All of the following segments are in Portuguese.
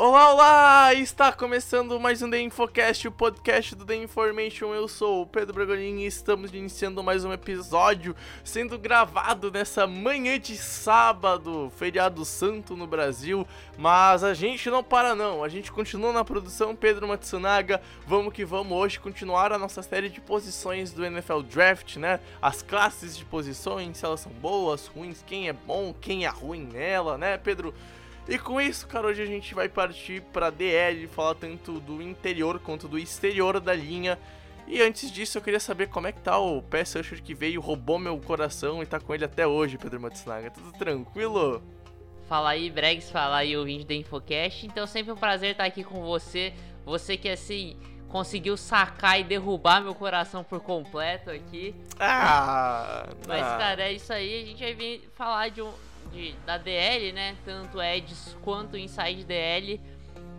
Olá, olá! Está começando mais um The Infocast, o podcast do The Information. Eu sou o Pedro Bragolin e estamos iniciando mais um episódio sendo gravado nessa manhã de sábado, feriado santo no Brasil. Mas a gente não para não, a gente continua na produção Pedro Matsunaga. Vamos que vamos hoje continuar a nossa série de posições do NFL Draft, né? As classes de posições, se elas são boas, ruins, quem é bom, quem é ruim nela, né, Pedro? E com isso, cara, hoje a gente vai partir para DL, falar tanto do interior quanto do exterior da linha. E antes disso, eu queria saber como é que tá o Pass Rusher que veio, roubou meu coração e tá com ele até hoje, Pedro Matsunaga. Tudo tranquilo? Fala aí, Bregs, fala aí, ouvinte da Infocast. Então, sempre um prazer estar aqui com você. Você que, assim, conseguiu sacar e derrubar meu coração por completo aqui. Ah! Mas, ah. cara, é isso aí. A gente vai vir falar de um, de, da DL, né? Tanto Eds quanto Inside DL.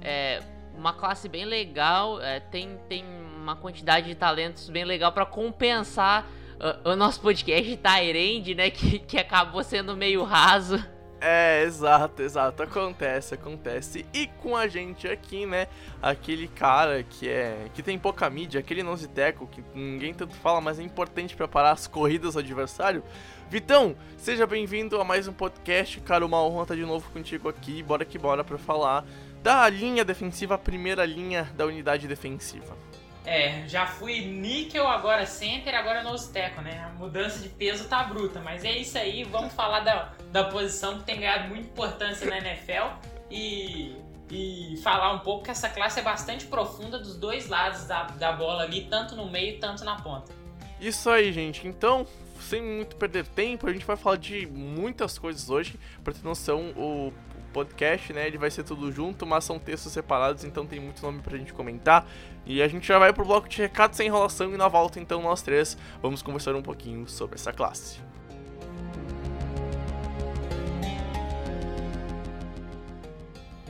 É uma classe bem legal. É, tem, tem uma quantidade de talentos bem legal para compensar uh, o nosso podcast Tyrande, né? Que, que acabou sendo meio raso. É, exato, exato. Acontece, acontece. E com a gente aqui, né? Aquele cara que é. que tem pouca mídia, aquele nose teco que ninguém tanto fala, mas é importante para parar as corridas do adversário. Vitão, seja bem-vindo a mais um podcast. Cara, uma honra estar de novo contigo aqui. Bora que bora pra falar da linha defensiva, a primeira linha da unidade defensiva. É, já fui níquel, agora center, agora nose tackle, né? A mudança de peso tá bruta, mas é isso aí. Vamos falar da, da posição que tem ganhado muita importância na NFL e, e falar um pouco que essa classe é bastante profunda dos dois lados da, da bola ali, tanto no meio, tanto na ponta. Isso aí, gente. Então, sem muito perder tempo, a gente vai falar de muitas coisas hoje. Pra ter noção, o podcast, né, ele vai ser tudo junto, mas são textos separados, então tem muito nome pra gente comentar. E a gente já vai pro bloco de recados sem enrolação e na volta, então, nós três vamos conversar um pouquinho sobre essa classe.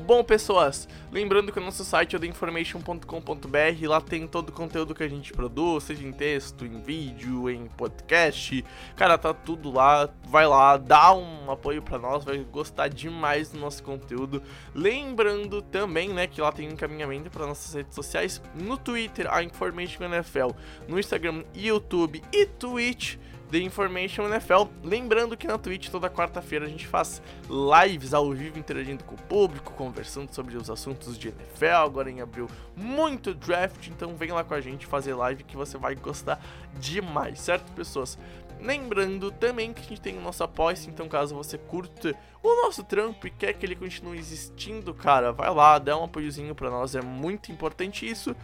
Bom, pessoas, lembrando que o nosso site é theinformation.com.br, lá tem todo o conteúdo que a gente produz, seja em texto, em vídeo, em podcast. Cara, tá tudo lá. Vai lá, dá um apoio para nós, vai gostar demais do nosso conteúdo. Lembrando também, né, que lá tem encaminhamento para nossas redes sociais, no Twitter, a Information NFL, no Instagram, YouTube e Twitch. The Information NFL. Lembrando que na Twitch toda quarta-feira a gente faz lives ao vivo interagindo com o público, conversando sobre os assuntos de NFL. Agora em abril, muito draft, então vem lá com a gente fazer live que você vai gostar demais, certo, pessoas? Lembrando também que a gente tem o nosso apoio, então caso você curta o nosso trampo e quer que ele continue existindo, cara, vai lá, dá um apoiozinho pra nós, é muito importante isso.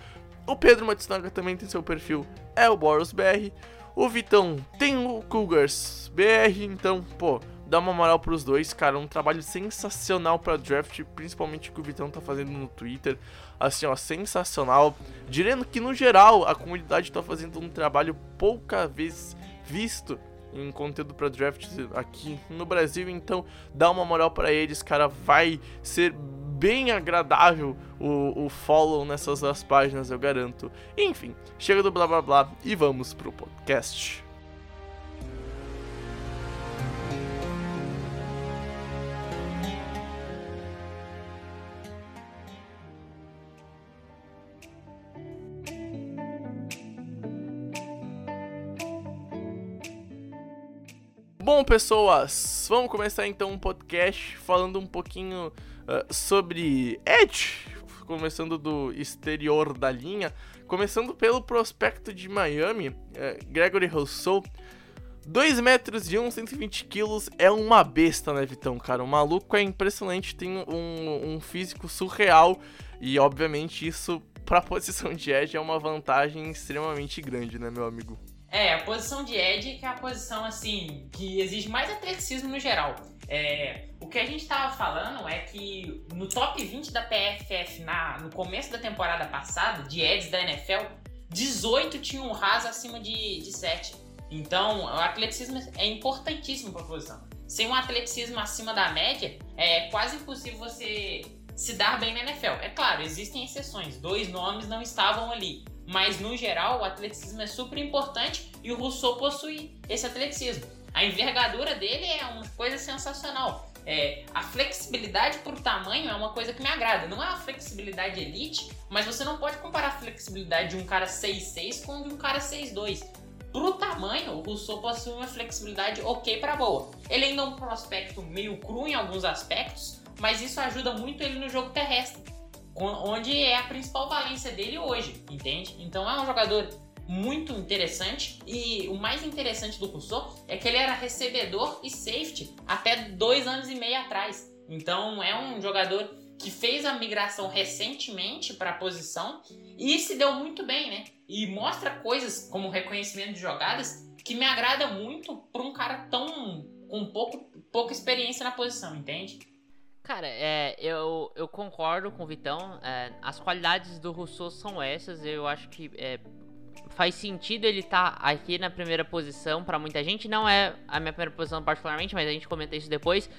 O Pedro Matsunaga também tem seu perfil, é o Boros BR. O Vitão tem o Cougars BR, então, pô, dá uma moral pros dois, cara. Um trabalho sensacional pra draft, principalmente o que o Vitão tá fazendo no Twitter. Assim, ó, sensacional. Direndo que, no geral, a comunidade tá fazendo um trabalho pouca vez visto em conteúdo para draft aqui no Brasil, então dá uma moral para eles, cara, vai ser bem agradável o, o follow nessas duas páginas, eu garanto. Enfim, chega do blá blá blá e vamos pro podcast. Bom, pessoas, vamos começar então um podcast falando um pouquinho uh, sobre Edge, começando do exterior da linha, começando pelo prospecto de Miami, uh, Gregory Rousseau. 2 metros e 1, 120 quilos é uma besta, né, Vitão? Cara, o maluco é impressionante, tem um, um físico surreal e, obviamente, isso pra posição de Edge é uma vantagem extremamente grande, né, meu amigo? É, a posição de Ed que é a posição, assim, que exige mais atleticismo no geral. É, o que a gente estava falando é que no top 20 da PFF na, no começo da temporada passada, de Eds da NFL, 18 tinham um raso acima de, de 7. Então, o atleticismo é importantíssimo para a posição. Sem um atleticismo acima da média, é quase impossível você se dar bem na NFL. É claro, existem exceções, dois nomes não estavam ali. Mas no geral, o atleticismo é super importante e o Rousseau possui esse atleticismo. A envergadura dele é uma coisa sensacional. É, a flexibilidade por tamanho é uma coisa que me agrada. Não é uma flexibilidade elite, mas você não pode comparar a flexibilidade de um cara 6'6 com de um cara 6'2. Pro tamanho, o Rousseau possui uma flexibilidade ok para boa. Ele ainda é um prospecto meio cru em alguns aspectos, mas isso ajuda muito ele no jogo terrestre, onde é a principal valência dele hoje, entende? Então é um jogador muito interessante e o mais interessante do Rousseau é que ele era recebedor e safety até dois anos e meio atrás. Então é um jogador que fez a migração recentemente para a posição e se deu muito bem, né? E mostra coisas como reconhecimento de jogadas que me agrada muito para um cara tão com pouco, pouca experiência na posição, entende? Cara, é, eu, eu concordo com o Vitão. É, as qualidades do Rousseau são essas. Eu acho que é, faz sentido ele estar tá aqui na primeira posição para muita gente. Não é a minha primeira posição particularmente, mas a gente comenta isso depois.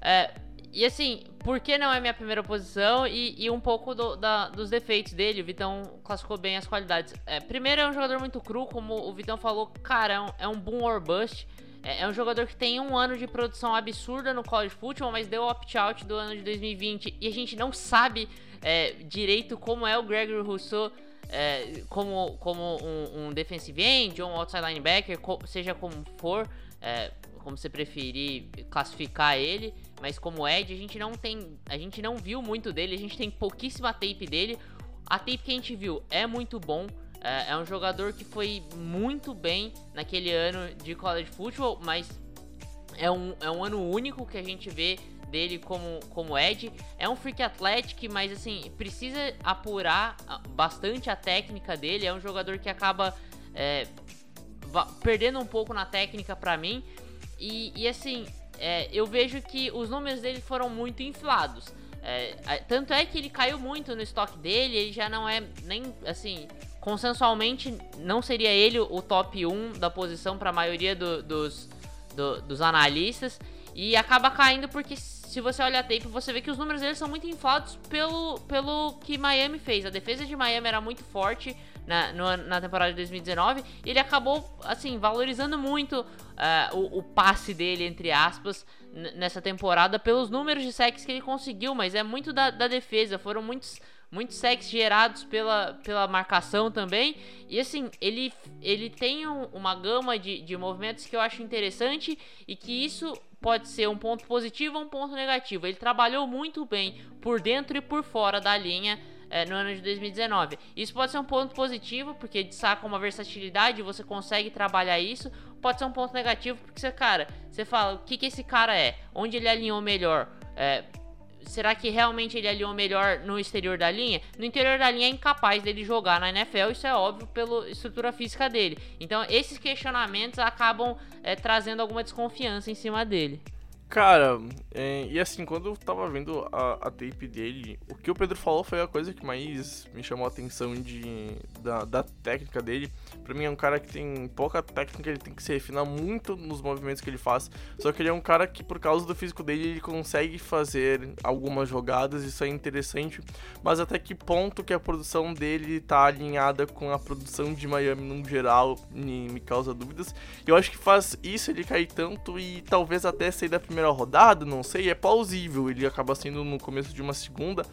É, e assim, por que não é minha primeira posição? E, e um pouco do, da, dos defeitos dele. O Vitão classificou bem as qualidades. É, primeiro, é um jogador muito cru, como o Vitão falou. Cara, é um, é um boom or bust. É, é, um jogador que tem um ano de produção absurda no college football, mas deu opt-out do ano de 2020 e a gente não sabe é, direito como é o Gregory Rousseau é, como, como um, um, defensive end ou um outside linebacker, seja como for, é, como você preferir classificar ele, mas como Ed, a gente não tem, a gente não viu muito dele, a gente tem pouquíssima tape dele. A tape que a gente viu é muito bom, é, é um jogador que foi muito bem naquele ano de college football, mas é um, é um ano único que a gente vê dele como, como Ed. É um freak athletic, mas assim, precisa apurar bastante a técnica dele. É um jogador que acaba é, perdendo um pouco na técnica para mim. E, e assim, é, eu vejo que os números dele foram muito inflados. É, tanto é que ele caiu muito no estoque dele, ele já não é nem assim consensualmente não seria ele o top 1 da posição para a maioria do, dos, do, dos analistas. E acaba caindo porque se você olha a tape, você vê que os números dele são muito inflados pelo, pelo que Miami fez. A defesa de Miami era muito forte na, no, na temporada de 2019 e ele acabou, assim, valorizando muito uh, o, o, passe dele, entre aspas, nessa temporada pelos números de sacks que ele conseguiu, mas é muito da, da defesa. Foram muitos muitos sacks gerados pela, pela marcação também. E assim, ele, ele tem um, uma gama de, de movimentos que eu acho interessante e que isso pode ser um ponto positivo ou um ponto negativo. Ele trabalhou muito bem por dentro e por fora da linha é, no ano de 2019. Isso pode ser um ponto positivo, porque saca uma versatilidade você consegue trabalhar isso. Pode ser um ponto negativo, porque você, cara, você fala o que, que esse cara é, onde ele alinhou melhor. É, será que realmente ele alinhou melhor no exterior da linha? No interior da linha é incapaz dele jogar na NFL, isso é óbvio pela estrutura física dele. Então esses questionamentos acabam é, trazendo alguma desconfiança em cima dele. Cara, é, e assim, quando eu tava vendo a, a, tape dele, o que o Pedro falou foi a coisa que mais me chamou a atenção de, da, da técnica dele. Pra mim é um cara que tem pouca técnica, ele tem que se refinar muito nos movimentos que ele faz. Só que ele é um cara que, por causa do físico dele, ele consegue fazer algumas jogadas, isso é interessante. Mas até que ponto que a produção dele tá alinhada com a produção de Miami no geral, me, me causa dúvidas. Eu acho que faz isso ele cair tanto e talvez até sair da primeira primeira rodada, não sei, é plausível. Ele acaba sendo no começo de uma segunda.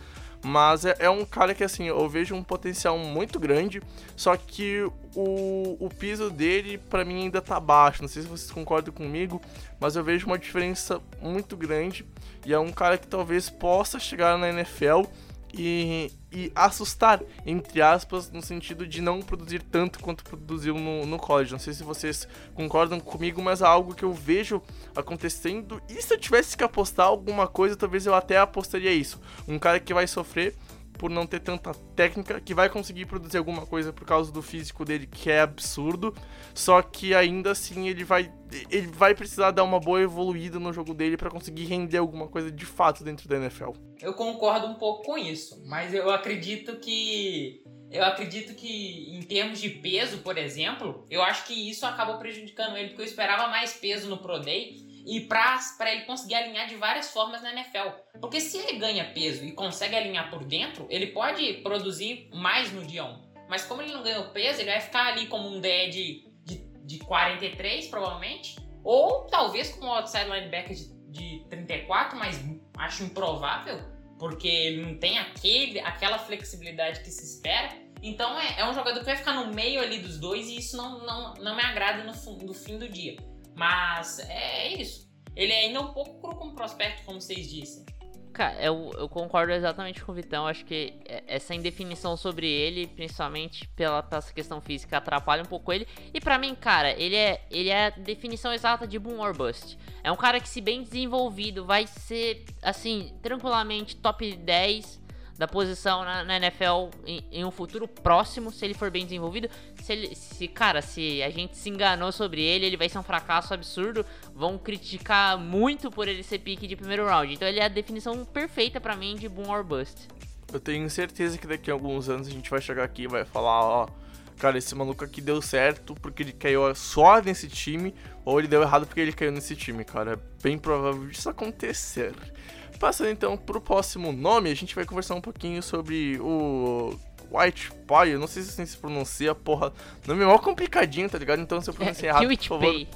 Mas é, é, um cara que, assim, eu vejo um potencial muito grande. Só que o, o piso dele, para mim, ainda tá baixo. Não sei se vocês concordam comigo, mas eu vejo uma diferença muito grande. E é um cara que talvez possa chegar na NFL e, e assustar, entre aspas, no sentido de não produzir tanto quanto produziu no, no. Não sei se vocês concordam comigo, mas é algo que eu vejo acontecendo. E se eu tivesse que apostar alguma coisa, talvez eu até apostaria isso. Um cara que vai sofrer por não ter tanta técnica, que vai conseguir produzir alguma coisa por causa do físico dele, que é absurdo, só que ainda assim ele vai ele vai precisar dar uma boa evoluída no jogo dele para conseguir render alguma coisa de fato dentro da NFL. Eu concordo um pouco com isso, mas eu acredito que eu acredito que em termos de peso, por exemplo, eu acho que isso acabou prejudicando ele, porque eu esperava mais peso no Pro Day e para ele conseguir alinhar de várias formas na NFL. Porque se ele ganha peso e consegue alinhar por dentro, ele pode produzir mais no dia 1. Mas como ele não ganhou peso, ele vai ficar ali como um DE de, de, de 43, provavelmente. Ou talvez como um outside linebacker de, de 34, mas acho improvável, porque ele não tem aquele, aquela flexibilidade que se espera. Então é, é um jogador que vai ficar no meio ali dos dois e isso não, não, não me agrada no, no fim do dia. Mas é isso. Ele é ainda um pouco cru como prospecto, como vocês dizem. Cara, eu, eu concordo exatamente com o Vitão. Acho que essa indefinição sobre ele, principalmente pela, pela essa questão física, atrapalha um pouco ele. E para mim, cara, ele é, ele é a definição exata de boom or bust. É um cara que, se bem desenvolvido, vai ser, assim, tranquilamente top 10 da posição na, na NFL em, em, um futuro próximo, se ele for bem desenvolvido. Se, ele, se, cara, se a gente se enganou sobre ele, ele vai ser um fracasso absurdo. Vão criticar muito por ele ser pique de primeiro round. Então ele é a definição perfeita para mim de boom or bust. Eu tenho certeza que daqui a alguns anos a gente vai chegar aqui e vai falar, ó, cara, esse maluco aqui deu certo porque ele caiu só nesse time, ou ele deu errado porque ele caiu nesse time, cara. É bem provável disso acontecer. Passando então pro próximo nome, a gente vai conversar um pouquinho sobre o White Pie. Eu não sei se assim se pronuncia, porra. Nome é mó complicadinho, tá ligado? Então se eu pronunciei é, errado, por favor.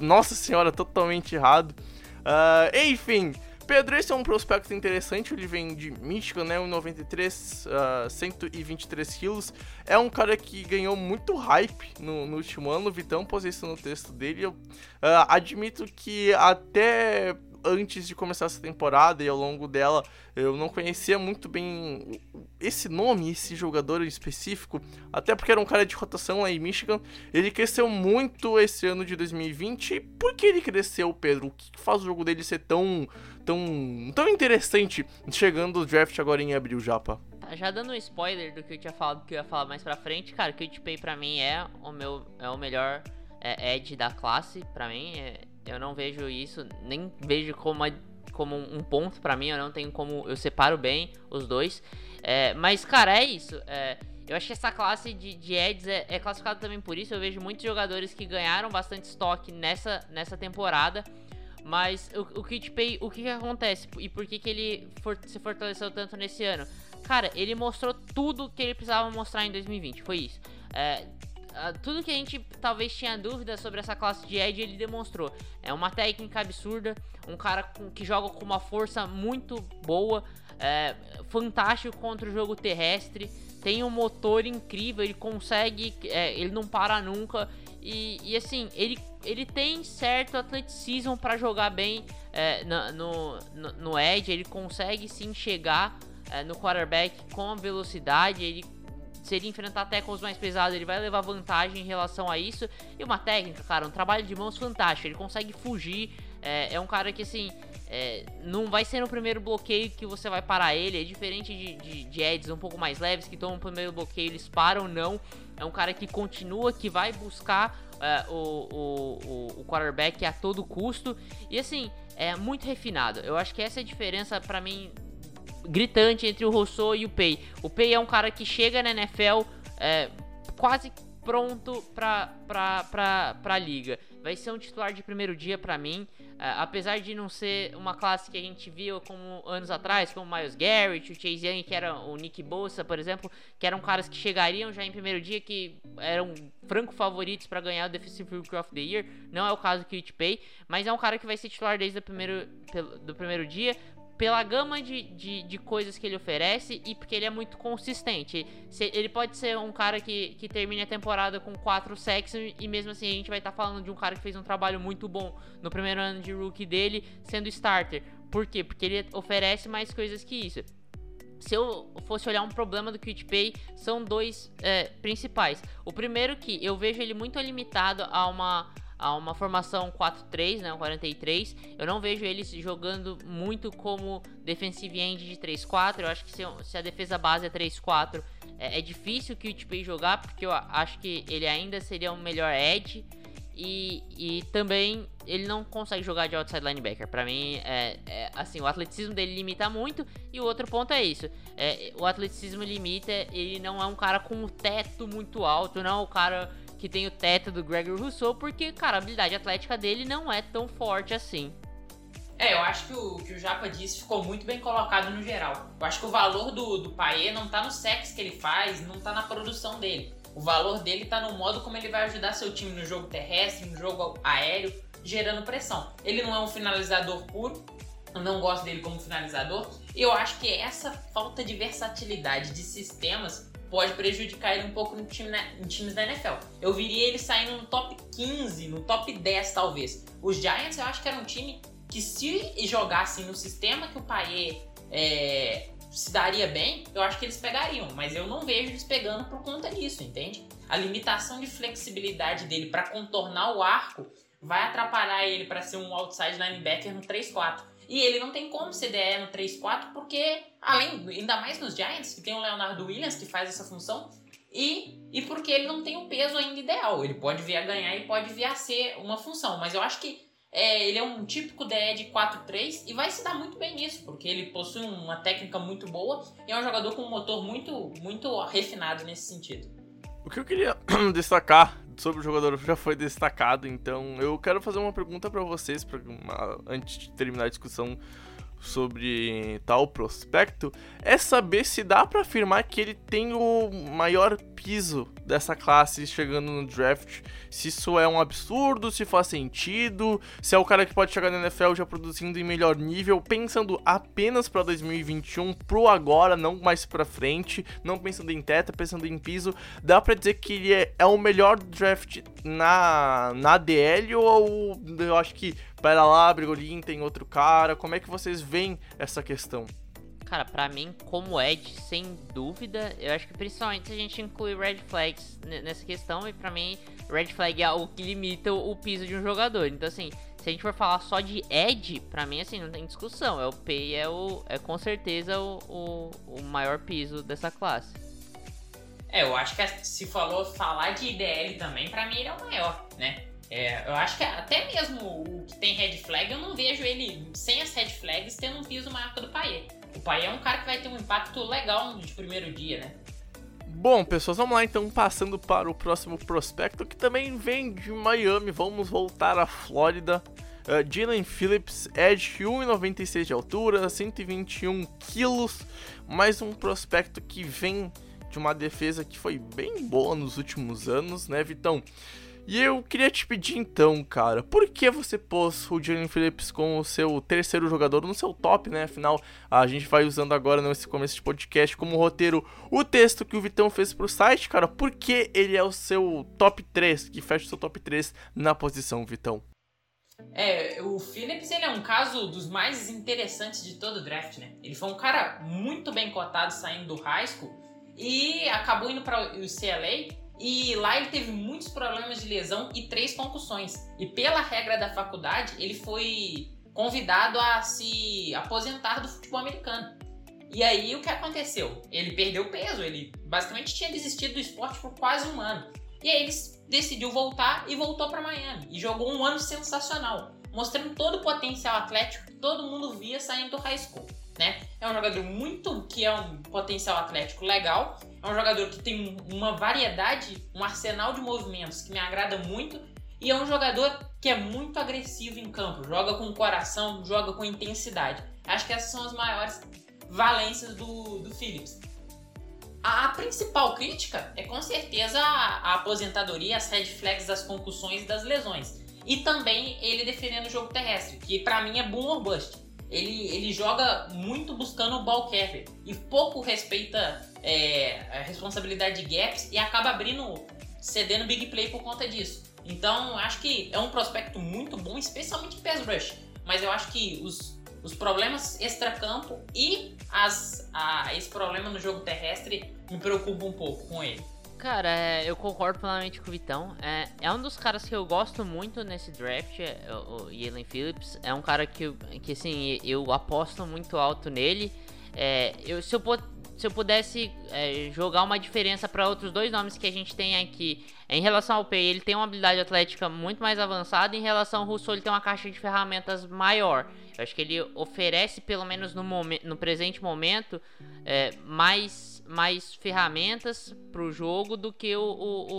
Nossa senhora, totalmente errado. Uh, enfim, Pedro, esse é um prospecto interessante, ele vem de Michigan, né, 1,93, uh, 123 quilos. É um cara que ganhou muito hype no, no último ano, o Vitão pôs isso no texto dele. Eu uh, admito que até antes de começar essa temporada e ao longo dela eu não conhecia muito bem esse nome, esse jogador específico, até porque era um cara de rotação lá em Michigan. Ele cresceu muito esse ano de 2020. E por que ele cresceu, Pedro? O que faz o jogo dele ser tão, tão, tão interessante chegando o draft agora em abril, Japa? Já dando um spoiler do que eu tinha falado que eu ia falar mais pra frente, cara, o Kate Pay pra mim é o meu é o melhor é, da classe, pra mim. É, eu não vejo isso, nem vejo como, como um ponto para mim. Eu não tenho como. Eu separo bem os dois. É, mas, cara, é isso. É, eu acho que essa classe de, de Eds é, é classificada também por isso. Eu vejo muitos jogadores que ganharam bastante estoque nessa, nessa temporada. Mas o, o Kit Pay, o que, que acontece? E por que, que ele for, se fortaleceu tanto nesse ano? Cara, ele mostrou tudo que ele precisava mostrar em 2020. Foi isso. É, tudo que a gente talvez tinha dúvida sobre essa classe de Edge, ele demonstrou. É uma técnica absurda, um cara com, que joga com uma força muito boa, é, fantástico contra o jogo terrestre, tem um motor incrível, ele consegue, é, ele não para nunca. E, e, assim, ele, ele tem certo atleticismo para jogar bem é, no, no, no Edge, ele consegue sim chegar é, no quarterback com velocidade, ele se ele enfrentar tackles mais pesados, ele vai levar vantagem em relação a isso. E uma técnica, cara, um trabalho de mãos fantástico. Ele consegue fugir. É, é um cara que, assim, é, não vai ser no primeiro bloqueio que você vai parar ele. É diferente de, de, de Eds um pouco mais leves, que tomam o primeiro bloqueio, eles param, não. É um cara que continua, que vai buscar é, o, o, o quarterback a todo custo. E, assim, é muito refinado. Eu acho que essa é a diferença, para mim, gritante entre o Rousseau e o Pay. O Pay é um cara que chega na NFL é, quase pronto pra, pra, pra, pra liga. Vai ser um titular de primeiro dia para mim. É, apesar de não ser uma classe que a gente viu como anos atrás, como o Miles Garrett, o Chase Young, que era o Nick Bosa, por exemplo, que eram caras que chegariam já em primeiro dia, que eram franco favoritos para ganhar o Defensive Rookie of the Year. Não é o caso do Kit Pay, mas é um cara que vai ser titular desde o primeiro, do primeiro dia pela gama de, de, de, coisas que ele oferece e porque ele é muito consistente. Ele pode ser um cara que, que termine a temporada com 4 sacks e mesmo assim a gente vai estar tá falando de um cara que fez um trabalho muito bom no primeiro ano de rookie dele sendo starter. Por quê? Porque ele oferece mais coisas que isso. se eu fosse olhar um problema do QtPay, são dois é, principais. O primeiro que eu vejo ele muito limitado a uma a uma formação 4-3, né, um 43. Eu não vejo ele jogando muito como defensive end de 3-4. Eu acho que se, se, a defesa base é 3-4, é, é, difícil que o Tipei jogar, porque eu acho que ele ainda seria um melhor edge. E, e também ele não consegue jogar de outside linebacker. Para mim, é, é, assim, o atleticismo dele limita muito. E o outro ponto é isso: é, o atleticismo limita. Ele não é um cara com um teto muito alto, não é o cara que tem o teto do Gregory Rousseau, porque, cara, a habilidade atlética dele não é tão forte assim. É, eu acho que o que o Japa disse ficou muito bem colocado no geral. Eu acho que o valor do, do Paê não tá no sexo que ele faz, não tá na produção dele. O valor dele tá no modo como ele vai ajudar seu time no jogo terrestre, no jogo aéreo, gerando pressão. Ele não é um finalizador puro, eu não gosto dele como finalizador. Eu acho que essa falta de versatilidade de sistemas pode prejudicar ele um pouco no time na, em times da NFL. Eu viria ele saindo no top 15, no top 10 talvez. Os Giants eu acho que era um time que se jogassem no sistema que o Paier é, se daria bem, eu acho que eles pegariam, mas eu não vejo eles pegando por conta disso, entende? A limitação de flexibilidade dele para contornar o arco vai atrapalhar ele para ser um outside linebacker no 3-4. E ele não tem como ser DE no 3-4 porque, além, ainda mais nos Giants, que tem o Leonardo Williams que faz essa função, e, e porque ele não tem o peso ainda ideal. Ele pode vir a ganhar e pode vir a ser uma função, mas eu acho que é, ele é um típico DE de 4-3 e vai se dar muito bem nisso, porque ele possui uma técnica muito boa e é um jogador com um motor muito, muito refinado nesse sentido. O que eu queria destacar sobre o jogador já foi destacado, então eu quero fazer uma pergunta para vocês, pra uma, antes de terminar a discussão sobre tal prospecto, é saber se dá para afirmar que ele tem o maior piso dessa classe chegando no draft. Se isso é um absurdo, se faz sentido, se é o cara que pode chegar na NFL já produzindo em melhor nível, pensando apenas para 2021, pro agora, não mais para frente, não pensando em teta, pensando em piso, dá para dizer que ele é, é, o melhor draft na na DL ou eu acho que para lá, Brigolin tem outro cara, como é que vocês veem essa questão? Cara, pra mim, como Ed, sem dúvida, eu acho que principalmente a gente inclui red flags nessa questão, e pra mim, red flag é o que limita o piso de um jogador. Então, assim, se a gente for falar só de Ed, pra mim, assim, não tem discussão. É o P é, o, é com certeza o, o, o maior piso dessa classe. É, eu acho que se falou falar de IDL também, pra mim ele é o maior, né? É, eu acho que até mesmo o que tem red flag, eu não vejo ele, sem as red flags, tendo um piso maior que o do Paier. O pai é um cara que vai ter um impacto legal de primeiro dia, né? Bom, pessoas, vamos lá então, passando para o próximo prospecto que também vem de Miami. Vamos voltar à Flórida. Uh, Jalen Phillips, Edge, 1,96 de altura, 121 quilos. Mais um prospecto que vem de uma defesa que foi bem boa nos últimos anos, né, Vitão? E eu queria te pedir então, cara, por que você pôs o Jalen Phillips como o seu terceiro jogador no seu top, né? Afinal, a gente vai usando agora nesse começo de podcast como roteiro o texto que o Vitão fez pro site, cara. Por que ele é o seu top 3, que fecha o seu top 3 na posição, Vitão? É, o Phillips ele é um caso dos mais interessantes de todo o draft, né? Ele foi um cara muito bem cotado saindo do high school e acabou indo para o CLA e lá ele teve muitos problemas de lesão e três concussões. E pela regra da faculdade, ele foi convidado a se aposentar do futebol americano. E aí o que aconteceu? Ele perdeu peso, ele basicamente tinha desistido do esporte por quase um ano. E aí ele decidiu voltar e voltou para Miami e jogou um ano sensacional, mostrando todo o potencial atlético que todo mundo via saindo do high school né? É um jogador muito que é um potencial atlético legal, é um jogador que tem uma variedade, um arsenal de movimentos que me agrada muito e é um jogador que é muito agressivo em campo, joga com coração, joga com intensidade. Acho que essas são as maiores valências do, do Phillips. A, principal crítica é com certeza a, a aposentadoria, as red flags das concussões e das lesões. E também ele defendendo o jogo terrestre, que para mim é boom or bust ele, ele joga muito buscando o ball carrier e pouco respeita é, a responsabilidade de gaps e acaba abrindo, cedendo big play por conta disso. Então, acho que é um prospecto muito bom, especialmente em pass rush. Mas eu acho que os os problemas extracampo e as, a, esse problema no jogo terrestre me preocupa um pouco com ele. Cara, é, eu concordo plenamente com o Vitão. É, é um dos caras que eu gosto muito nesse draft, é, o, Jalen Phillips. É um cara que, que assim, eu aposto muito alto nele. É, eu, se, eu, se eu pudesse é, jogar uma diferença para outros dois nomes que a gente tem aqui, em relação ao Pay, ele tem uma habilidade atlética muito mais avançada. Em relação ao Russo, ele tem uma caixa de ferramentas maior. Eu acho que ele oferece, pelo menos no, momento, no presente momento, é, mais, mais ferramentas para o jogo do que o, o,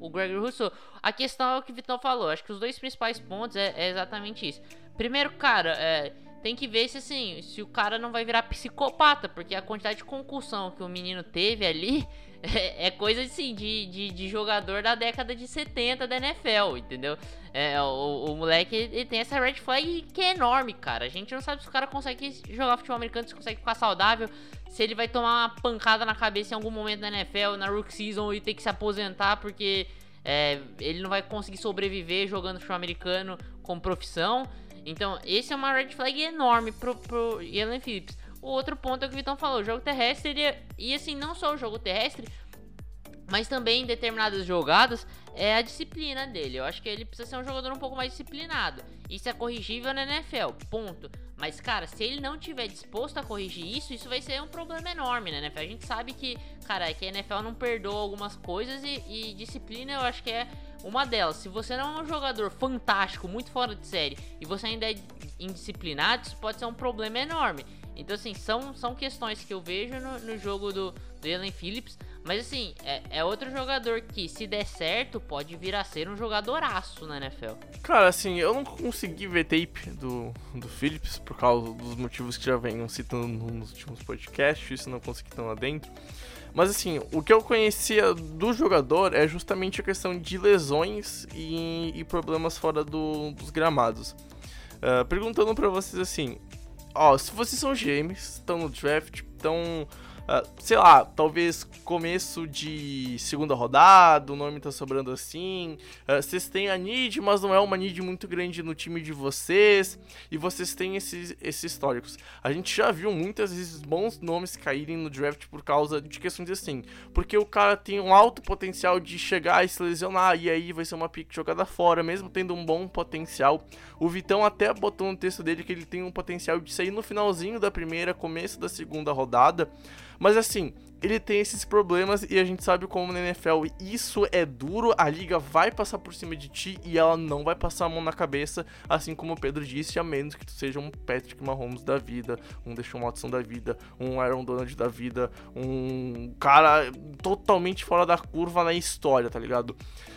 o, o Gregory Rousseau. A questão é o que o Vitão falou. Acho que os dois principais pontos é, é exatamente isso. Primeiro, cara, é, tem que ver se assim, se o cara não vai virar psicopata, porque a quantidade de concussão que o menino teve ali é, é coisa assim de, de, de, jogador da década de 70 da NFL, entendeu? É, o, o moleque ele tem essa red flag que é enorme, cara. A gente não sabe se o cara consegue jogar futebol americano, se consegue ficar saudável, se ele vai tomar uma pancada na cabeça em algum momento da NFL, na rookie season e ter que se aposentar porque é, ele não vai conseguir sobreviver jogando futebol americano como profissão. Então, esse é uma red flag enorme pro, pro Phillips. O outro ponto é o que o Vitão falou, o jogo terrestre, ele, e assim, não só o jogo terrestre, mas também em determinadas jogadas é a disciplina dele. Eu acho que ele precisa ser um jogador um pouco mais disciplinado. Isso é corrigível na NFL, ponto. Mas, cara, se ele não tiver disposto a corrigir isso, isso vai ser um problema enorme na NFL. A gente sabe que, cara, é que a NFL não perdoa algumas coisas e, e disciplina eu acho que é uma delas. Se você não é um jogador fantástico, muito fora de série, e você ainda é indisciplinado, isso pode ser um problema enorme. Então, assim, são, são questões que eu vejo no, no jogo do, do Phillips. Mas, assim, é, é, outro jogador que, se der certo, pode vir a ser um jogadoraço na NFL. Cara, assim, eu não consegui ver tape do, do Phillips por causa dos motivos que já venham citando nos últimos podcasts. Isso não consegui estar lá dentro. Mas, assim, o que eu conhecia do jogador é justamente a questão de lesões e, e problemas fora do, dos gramados. Uh, perguntando para vocês assim, ó, se vocês são gêmeos, estão no draft, estão Uh, sei lá, talvez começo de segunda rodada, o nome tá sobrando assim. Uh, vocês têm a need, mas não é uma need muito grande no time de vocês. E vocês têm esses, esses históricos. A gente já viu muitas vezes bons nomes caírem no draft por causa de questões assim. Porque o cara tem um alto potencial de chegar e se lesionar. E aí vai ser uma pick jogada fora, mesmo tendo um bom potencial. O Vitão até botou no texto dele que ele tem um potencial de sair no finalzinho da primeira, começo da segunda rodada. Mas assim, ele tem esses problemas e a gente sabe como na NFL isso é duro, a liga vai passar por cima de ti e ela não vai passar a mão na cabeça, assim como o Pedro disse, a menos que tu seja um Patrick Mahomes da vida, um Deshaun Watson da vida, um Aaron Donald da vida, um cara totalmente fora da curva na história, tá ligado?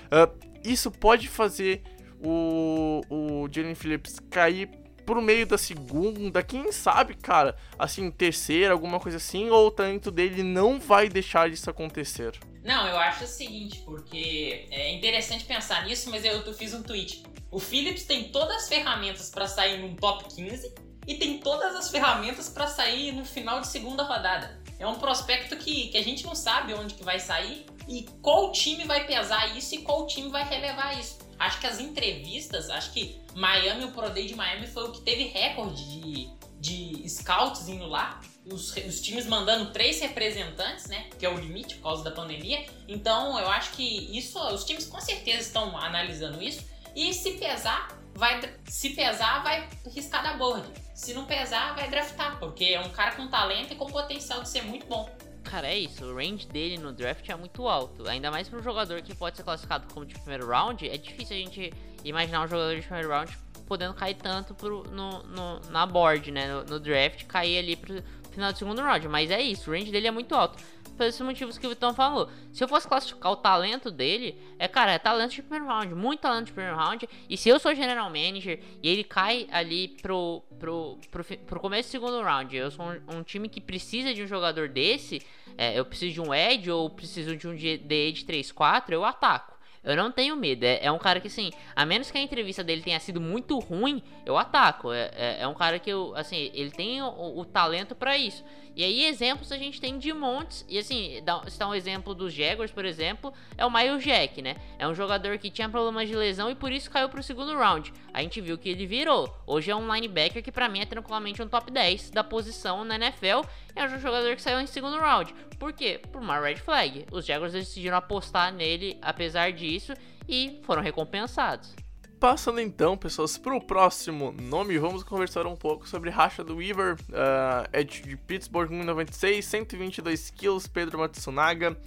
Uh, isso pode fazer o, o Jalen Phillips cair pro meio da segunda, quem sabe, cara, assim, terceira, alguma coisa assim, ou o talento dele não vai deixar isso acontecer? Não, eu acho o seguinte, porque é interessante pensar nisso, mas eu, eu fiz um tweet. O Phillips tem todas as ferramentas para sair num top 15 e tem todas as ferramentas para sair no final de segunda rodada. É um prospecto que, que a gente não sabe onde que vai sair e qual time vai pesar isso e qual time vai relevar isso. Acho que as entrevistas, acho que Miami, o Pro Day de Miami foi o que teve recorde de, de scouts indo lá. Os, os, times mandando três representantes, né? Que é o limite por causa da pandemia. Então eu acho que isso, os times com certeza estão analisando isso. E se pesar, vai. Se pesar, vai riscar da board. Se não pesar, vai draftar, porque é um cara com talento e com potencial de ser muito bom. Cara, é isso. O range dele no draft é muito alto. Ainda mais para um jogador que pode ser classificado como de primeiro round. É difícil a gente imaginar um jogador de primeiro round podendo cair tanto pro, no, no, na board, né? No, no, draft, cair ali pro final do segundo round. Mas é isso. O range dele é muito alto. Por esses motivos que o Vitão falou. Se eu fosse classificar o talento dele, é, cara, é talento de primeiro round. Muito talento de primeiro round. E se eu sou general manager e ele cai ali pro, pro, pro, pro começo do segundo round, eu sou um, um time que precisa de um jogador desse é, eu preciso de um edge ou preciso de um DE de 3-4, eu ataco. eu não tenho medo. É, é, um cara que, assim, a menos que a entrevista dele tenha sido muito ruim, eu ataco. É, é, é um cara que, eu, assim, ele tem o, o talento para isso. E aí, exemplos a gente tem de montes. E assim, citar um exemplo dos Jaguars, por exemplo, é o Miles Jack, né? É um jogador que tinha problemas de lesão e por isso caiu pro segundo round. A gente viu que ele virou. Hoje é um linebacker que para mim é tranquilamente um top 10 da posição na NFL. É um jogador que saiu em segundo round. Por quê? Por uma red flag. Os Jaguars decidiram apostar nele apesar disso e foram recompensados. Passando então, pessoas, para o próximo nome, vamos conversar um pouco sobre Racha do Weaver, uh, de Pittsburgh 1,96, 122 quilos, Pedro Matsunaga.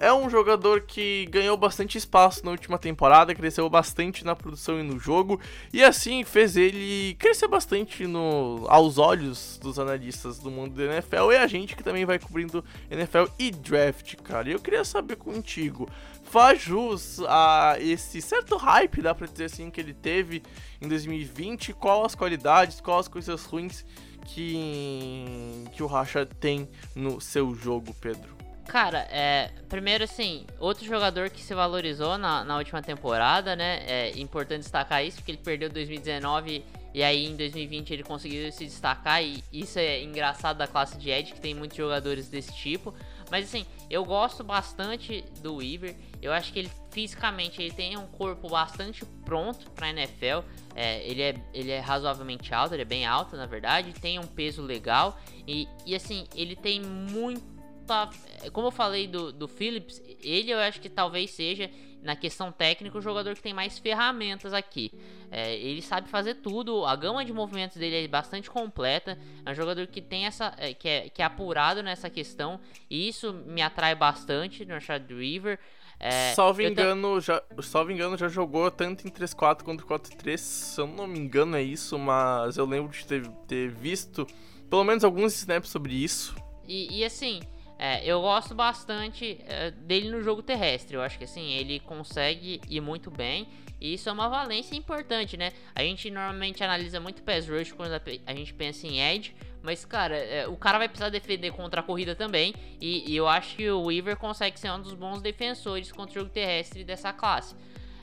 É um jogador que ganhou bastante espaço na última temporada, cresceu bastante na produção e no jogo, e assim fez ele crescer bastante no, aos olhos dos analistas do mundo da NFL e a gente que também vai cobrindo NFL e draft, cara. E eu queria saber contigo, faz jus a esse certo hype, dá pra dizer assim, que ele teve em 2020, qual as qualidades, quais as coisas ruins que, que o Racha tem no seu jogo, Pedro? Cara, é, primeiro assim, outro jogador que se valorizou na, na última temporada, né? É importante destacar isso, porque ele perdeu 2019 e aí em 2020 ele conseguiu se destacar e isso é engraçado da classe de Edge, que tem muitos jogadores desse tipo. Mas assim, eu gosto bastante do Weaver. Eu acho que ele fisicamente ele tem um corpo bastante pronto para NFL. É, ele, é, ele é razoavelmente alto, ele é bem alto na verdade, tem um peso legal e, e assim, ele tem muito tá. Como eu falei do, do Phillips, ele eu acho que talvez seja, na questão técnica, o jogador que tem mais ferramentas aqui. É, ele sabe fazer tudo, a gama de movimentos dele é bastante completa. É um jogador que tem essa. É, que, é, que é apurado nessa questão. E isso me atrai bastante no Chad River. É, salvo engano, já, salvo engano, já jogou tanto em 3-4 quanto 4-3. Se eu não me engano, é isso, mas eu lembro de ter, ter visto pelo menos alguns snaps sobre isso. E, e assim, é, eu gosto bastante é, dele no jogo terrestre. Eu acho que assim, ele consegue ir muito bem. E isso é uma valência importante, né? A gente normalmente analisa muito pass rush quando a gente pensa em edge. Mas, cara, é, o cara vai precisar defender contra a corrida também. E, e, eu acho que o Weaver consegue ser um dos bons defensores contra o jogo terrestre dessa classe.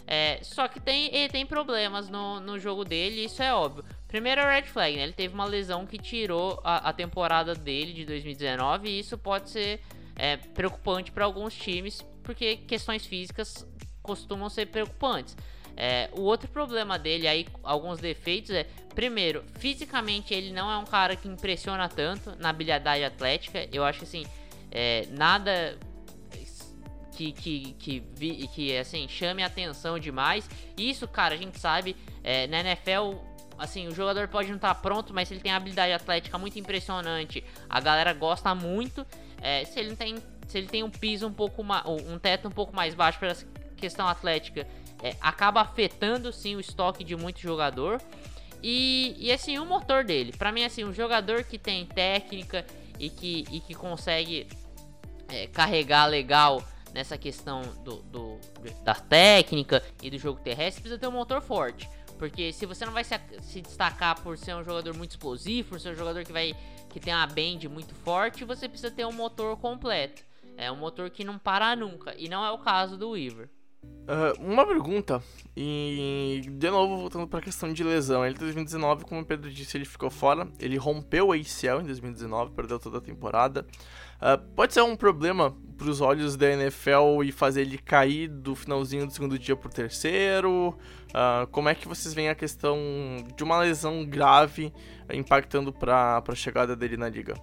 É, só que tem, ele tem problemas no, no jogo dele, isso é óbvio. Primeiro é o red flag, né? Ele teve uma lesão que tirou a, a temporada dele de 2019 e isso pode ser é, preocupante para alguns times, porque questões físicas costumam ser preocupantes. É, o outro problema dele, aí, alguns defeitos, é: primeiro, fisicamente ele não é um cara que impressiona tanto na habilidade atlética. Eu acho que assim, é, nada que, que, que, que, assim, chame atenção demais. Isso, cara, a gente sabe, é, na NFL assim, o jogador pode não estar tá pronto, mas se ele tem habilidade atlética muito impressionante, a galera gosta muito. É, se ele tem, se ele tem um piso um pouco mais, um teto um pouco mais baixo para questão atlética, é, acaba afetando sim o estoque de muito jogador. E, e assim, o motor dele, para mim assim, um jogador que tem técnica e que, e que consegue é, carregar legal nessa questão do, do, da técnica e do jogo terrestre, precisa ter um motor forte. Porque se você não vai se, se, destacar por ser um jogador muito explosivo, por ser um jogador que vai que tem uma bend muito forte, você precisa ter um motor completo. É um motor que não para nunca. E não é o caso do Weaver. Uh, uma pergunta, e de novo voltando para a questão de lesão. Ele em 2019, como o Pedro disse, ele ficou fora. Ele rompeu o ACL em 2019, perdeu toda a temporada. Uh, pode ser um problema para os olhos da NFL e fazer ele cair do finalzinho do segundo dia pro terceiro? Uh, como é que vocês veem a questão de uma lesão grave impactando para a chegada dele na liga?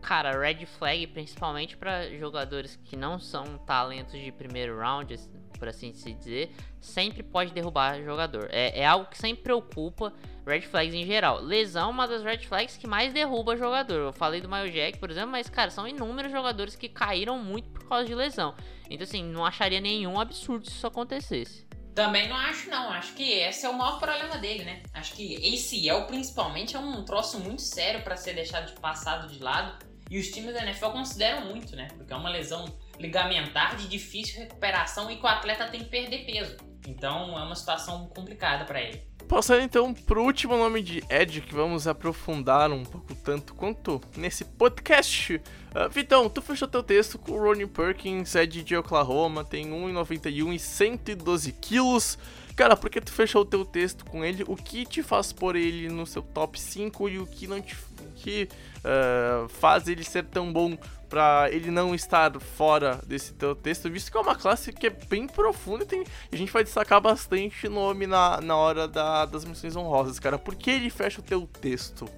Cara, red flag principalmente para jogadores que não são talentos de primeiro round, por assim se dizer, sempre pode derrubar jogador. É, é algo que sempre preocupa red flags em geral. Lesão é uma das red flags que mais derruba jogador. Eu falei do Mayo Jack, por exemplo, mas, cara, são inúmeros jogadores que caíram muito por causa de lesão. Então, assim, não acharia nenhum absurdo se isso acontecesse. Também não acho, não. Acho que esse é o maior problema dele, né? Acho que ACL, principalmente, é um troço muito sério para ser deixado de passado de lado. E os times da NFL consideram muito, né? Porque é uma lesão ligamentar de difícil recuperação e que o atleta tem que perder peso. Então é uma situação complicada para ele. Passando então pro último nome de Ed, que vamos aprofundar um pouco tanto quanto nesse podcast. Uh, Vitão, tu fechou teu texto com o Ronnie Perkins, Ed de Oklahoma, tem 1,91 e 112 quilos. Cara, por que tu fechou o teu texto com ele? O que te faz pôr ele no seu top 5 e o que não te que uh, faz ele ser tão bom para ele não estar fora desse teu texto, visto que é uma classe que é bem profunda e, tem, a gente vai destacar bastante nome na, na hora da, das missões honrosas, cara. Por que ele fecha o teu texto?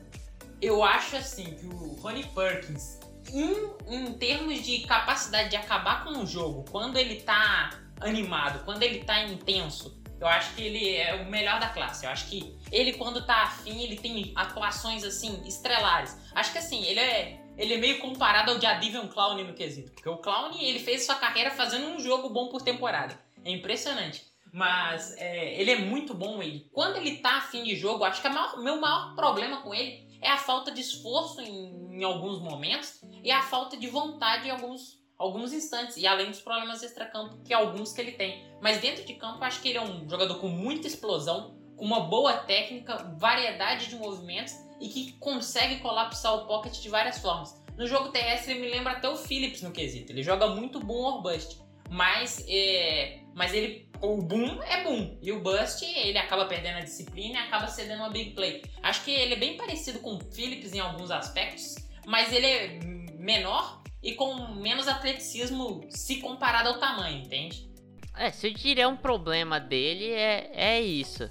Eu acho assim que o Ronnie Perkins, em, em termos de capacidade de acabar com o jogo, quando ele tá animado, quando ele tá intenso, eu acho que ele é o melhor da classe. Eu acho que ele, quando tá afim, ele tem atuações, assim, estrelares. Acho que, assim, ele é, ele é meio comparado ao Jadivion Clown no quesito. Porque o Clown, ele fez sua carreira fazendo um jogo bom por temporada. É impressionante. Mas é, ele é muito bom, ele. Quando ele tá afim de jogo, acho que o meu maior problema com ele é a falta de esforço em, em alguns momentos e a falta de vontade em alguns alguns instantes, e além dos problemas extra-campo, que alguns que ele tem. Mas dentro de campo, acho que ele é um jogador com muita explosão, com uma boa técnica, variedade de movimentos e que consegue colapsar o pocket de várias formas. No jogo terrestre, ele me lembra até o Phillips no quesito. Ele joga muito boom or bust, mas, é, mas ele, o boom é boom e o bust ele acaba perdendo a disciplina e acaba cedendo uma big play. Acho que ele é bem parecido com o Phillips em alguns aspectos, mas ele é menor e com menos atleticismo se comparado ao tamanho, entende? É, se eu diria um problema dele é, é isso.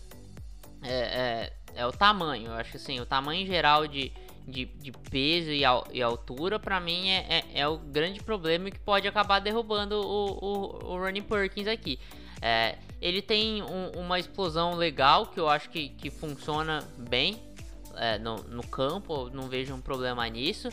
É, é, é o tamanho. Eu acho que assim, o tamanho geral de, de, de peso e, e altura, para mim, é, é, é, o grande problema que pode acabar derrubando o, o, o Ronnie Perkins aqui. É, ele tem um, uma explosão legal que eu acho que, que funciona bem é, no, no campo, não vejo um problema nisso.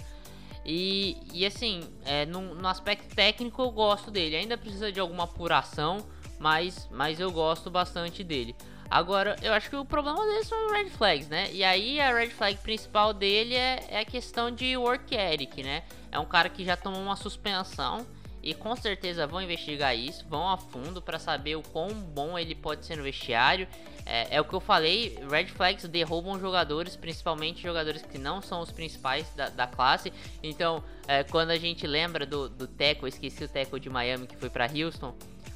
E, e assim, é, no, no, aspecto técnico eu gosto dele. Ainda precisa de alguma apuração, mas, mas eu gosto bastante dele. Agora, eu acho que o problema dele são red flags, né? E aí a red flag principal dele é, é a questão de work ethic, né? É um cara que já tomou uma suspensão e com certeza vão investigar isso, vão a fundo para saber o quão bom ele pode ser no vestiário. É, é, o que eu falei, red flags derrubam jogadores, principalmente jogadores que não são os principais da, da classe. Então, é, quando a gente lembra do, do Teco, eu esqueci o Teco de Miami que foi para Houston,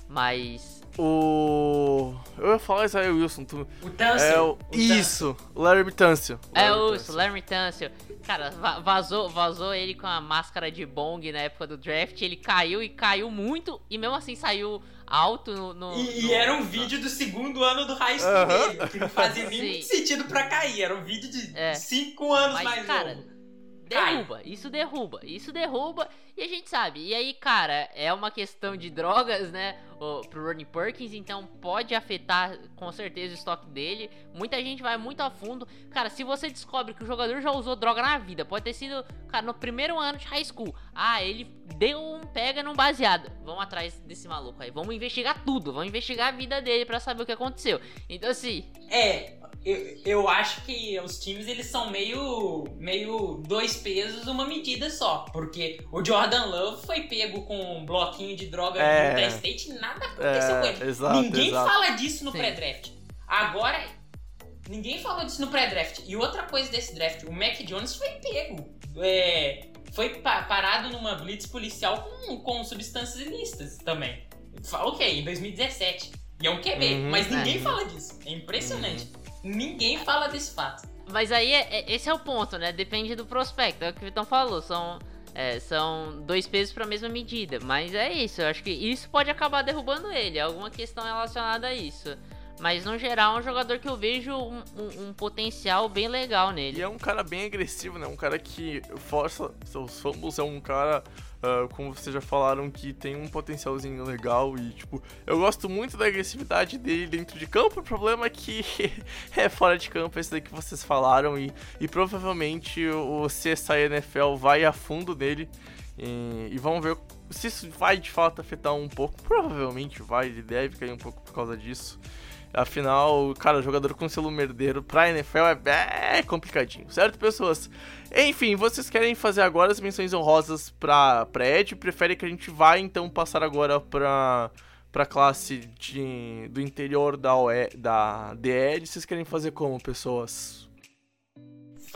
mas o. Eu ia falar Israel Wilson. Tu... O Tâncio. É o... o Isso, o Larry Tâncio. É o Larry Tâncio. Cara, vazou, vazou ele com a máscara de Bong na época do draft. Ele caiu e caiu muito. E mesmo assim saiu alto no. no e, no... era um vídeo do segundo ano do high school uh -huh. dele, que não fazia nem sentido pra cair. Era um vídeo de 5 é. anos Mas, mais cara, novo. Derruba, isso derruba, isso derruba e a gente sabe. E aí, cara, é uma questão de drogas, né? O, pro Ronnie Perkins, então pode afetar com certeza o estoque dele. Muita gente vai muito a fundo. Cara, se você descobre que o jogador já usou droga na vida, pode ter sido, cara, no primeiro ano de high school. Ah, ele deu um pega num baseado. Vamos atrás desse maluco aí. Vamos investigar tudo. Vamos investigar a vida dele para saber o que aconteceu. Então, assim. É, eu, eu acho que os times eles são meio meio dois pesos uma medida só, porque o Jordan Love foi pego com um bloquinho de droga é, no Utah State e nada aconteceu é, com ele. Exato, ninguém exato. fala disso no pré-draft. Agora ninguém falou disso no pré-draft. E outra coisa desse draft, o Mac Jones foi pego. É, foi pa parado numa blitz policial com, com substâncias ilícitas também. Ok, em 2017. E é um QB, uhum, mas ninguém é. fala disso. É impressionante. Uhum. Ninguém fala desse fato. Mas aí, é, é, esse é o ponto, né? Depende do prospecto. É o que o Vitão falou. São, é, são dois pesos para a mesma medida. Mas é isso. Eu acho que isso pode acabar derrubando ele. Alguma questão relacionada a isso. Mas no geral é um jogador que eu vejo um, um, um, potencial bem legal nele. E é um cara bem agressivo, né? Um cara que força seus fumbles, é um cara Uh, como vocês já falaram, que tem um potencialzinho legal e, tipo, eu gosto muito da agressividade dele dentro de campo. O problema é que é fora de campo esse daí que vocês falaram e, e provavelmente o CSI NFL vai a fundo dele e, e vamos ver se isso vai de fato afetar um pouco. Provavelmente vai, ele deve cair um pouco por causa disso. Afinal, cara, jogador com selo merdeiro pra NFL é, é complicadinho, certo, pessoas? Enfim, vocês querem fazer agora as menções honrosas pra, pra Ed? Prefere que a gente vá então passar agora pra, pra classe de, do interior da, OE, da DL, vocês querem fazer como, pessoas?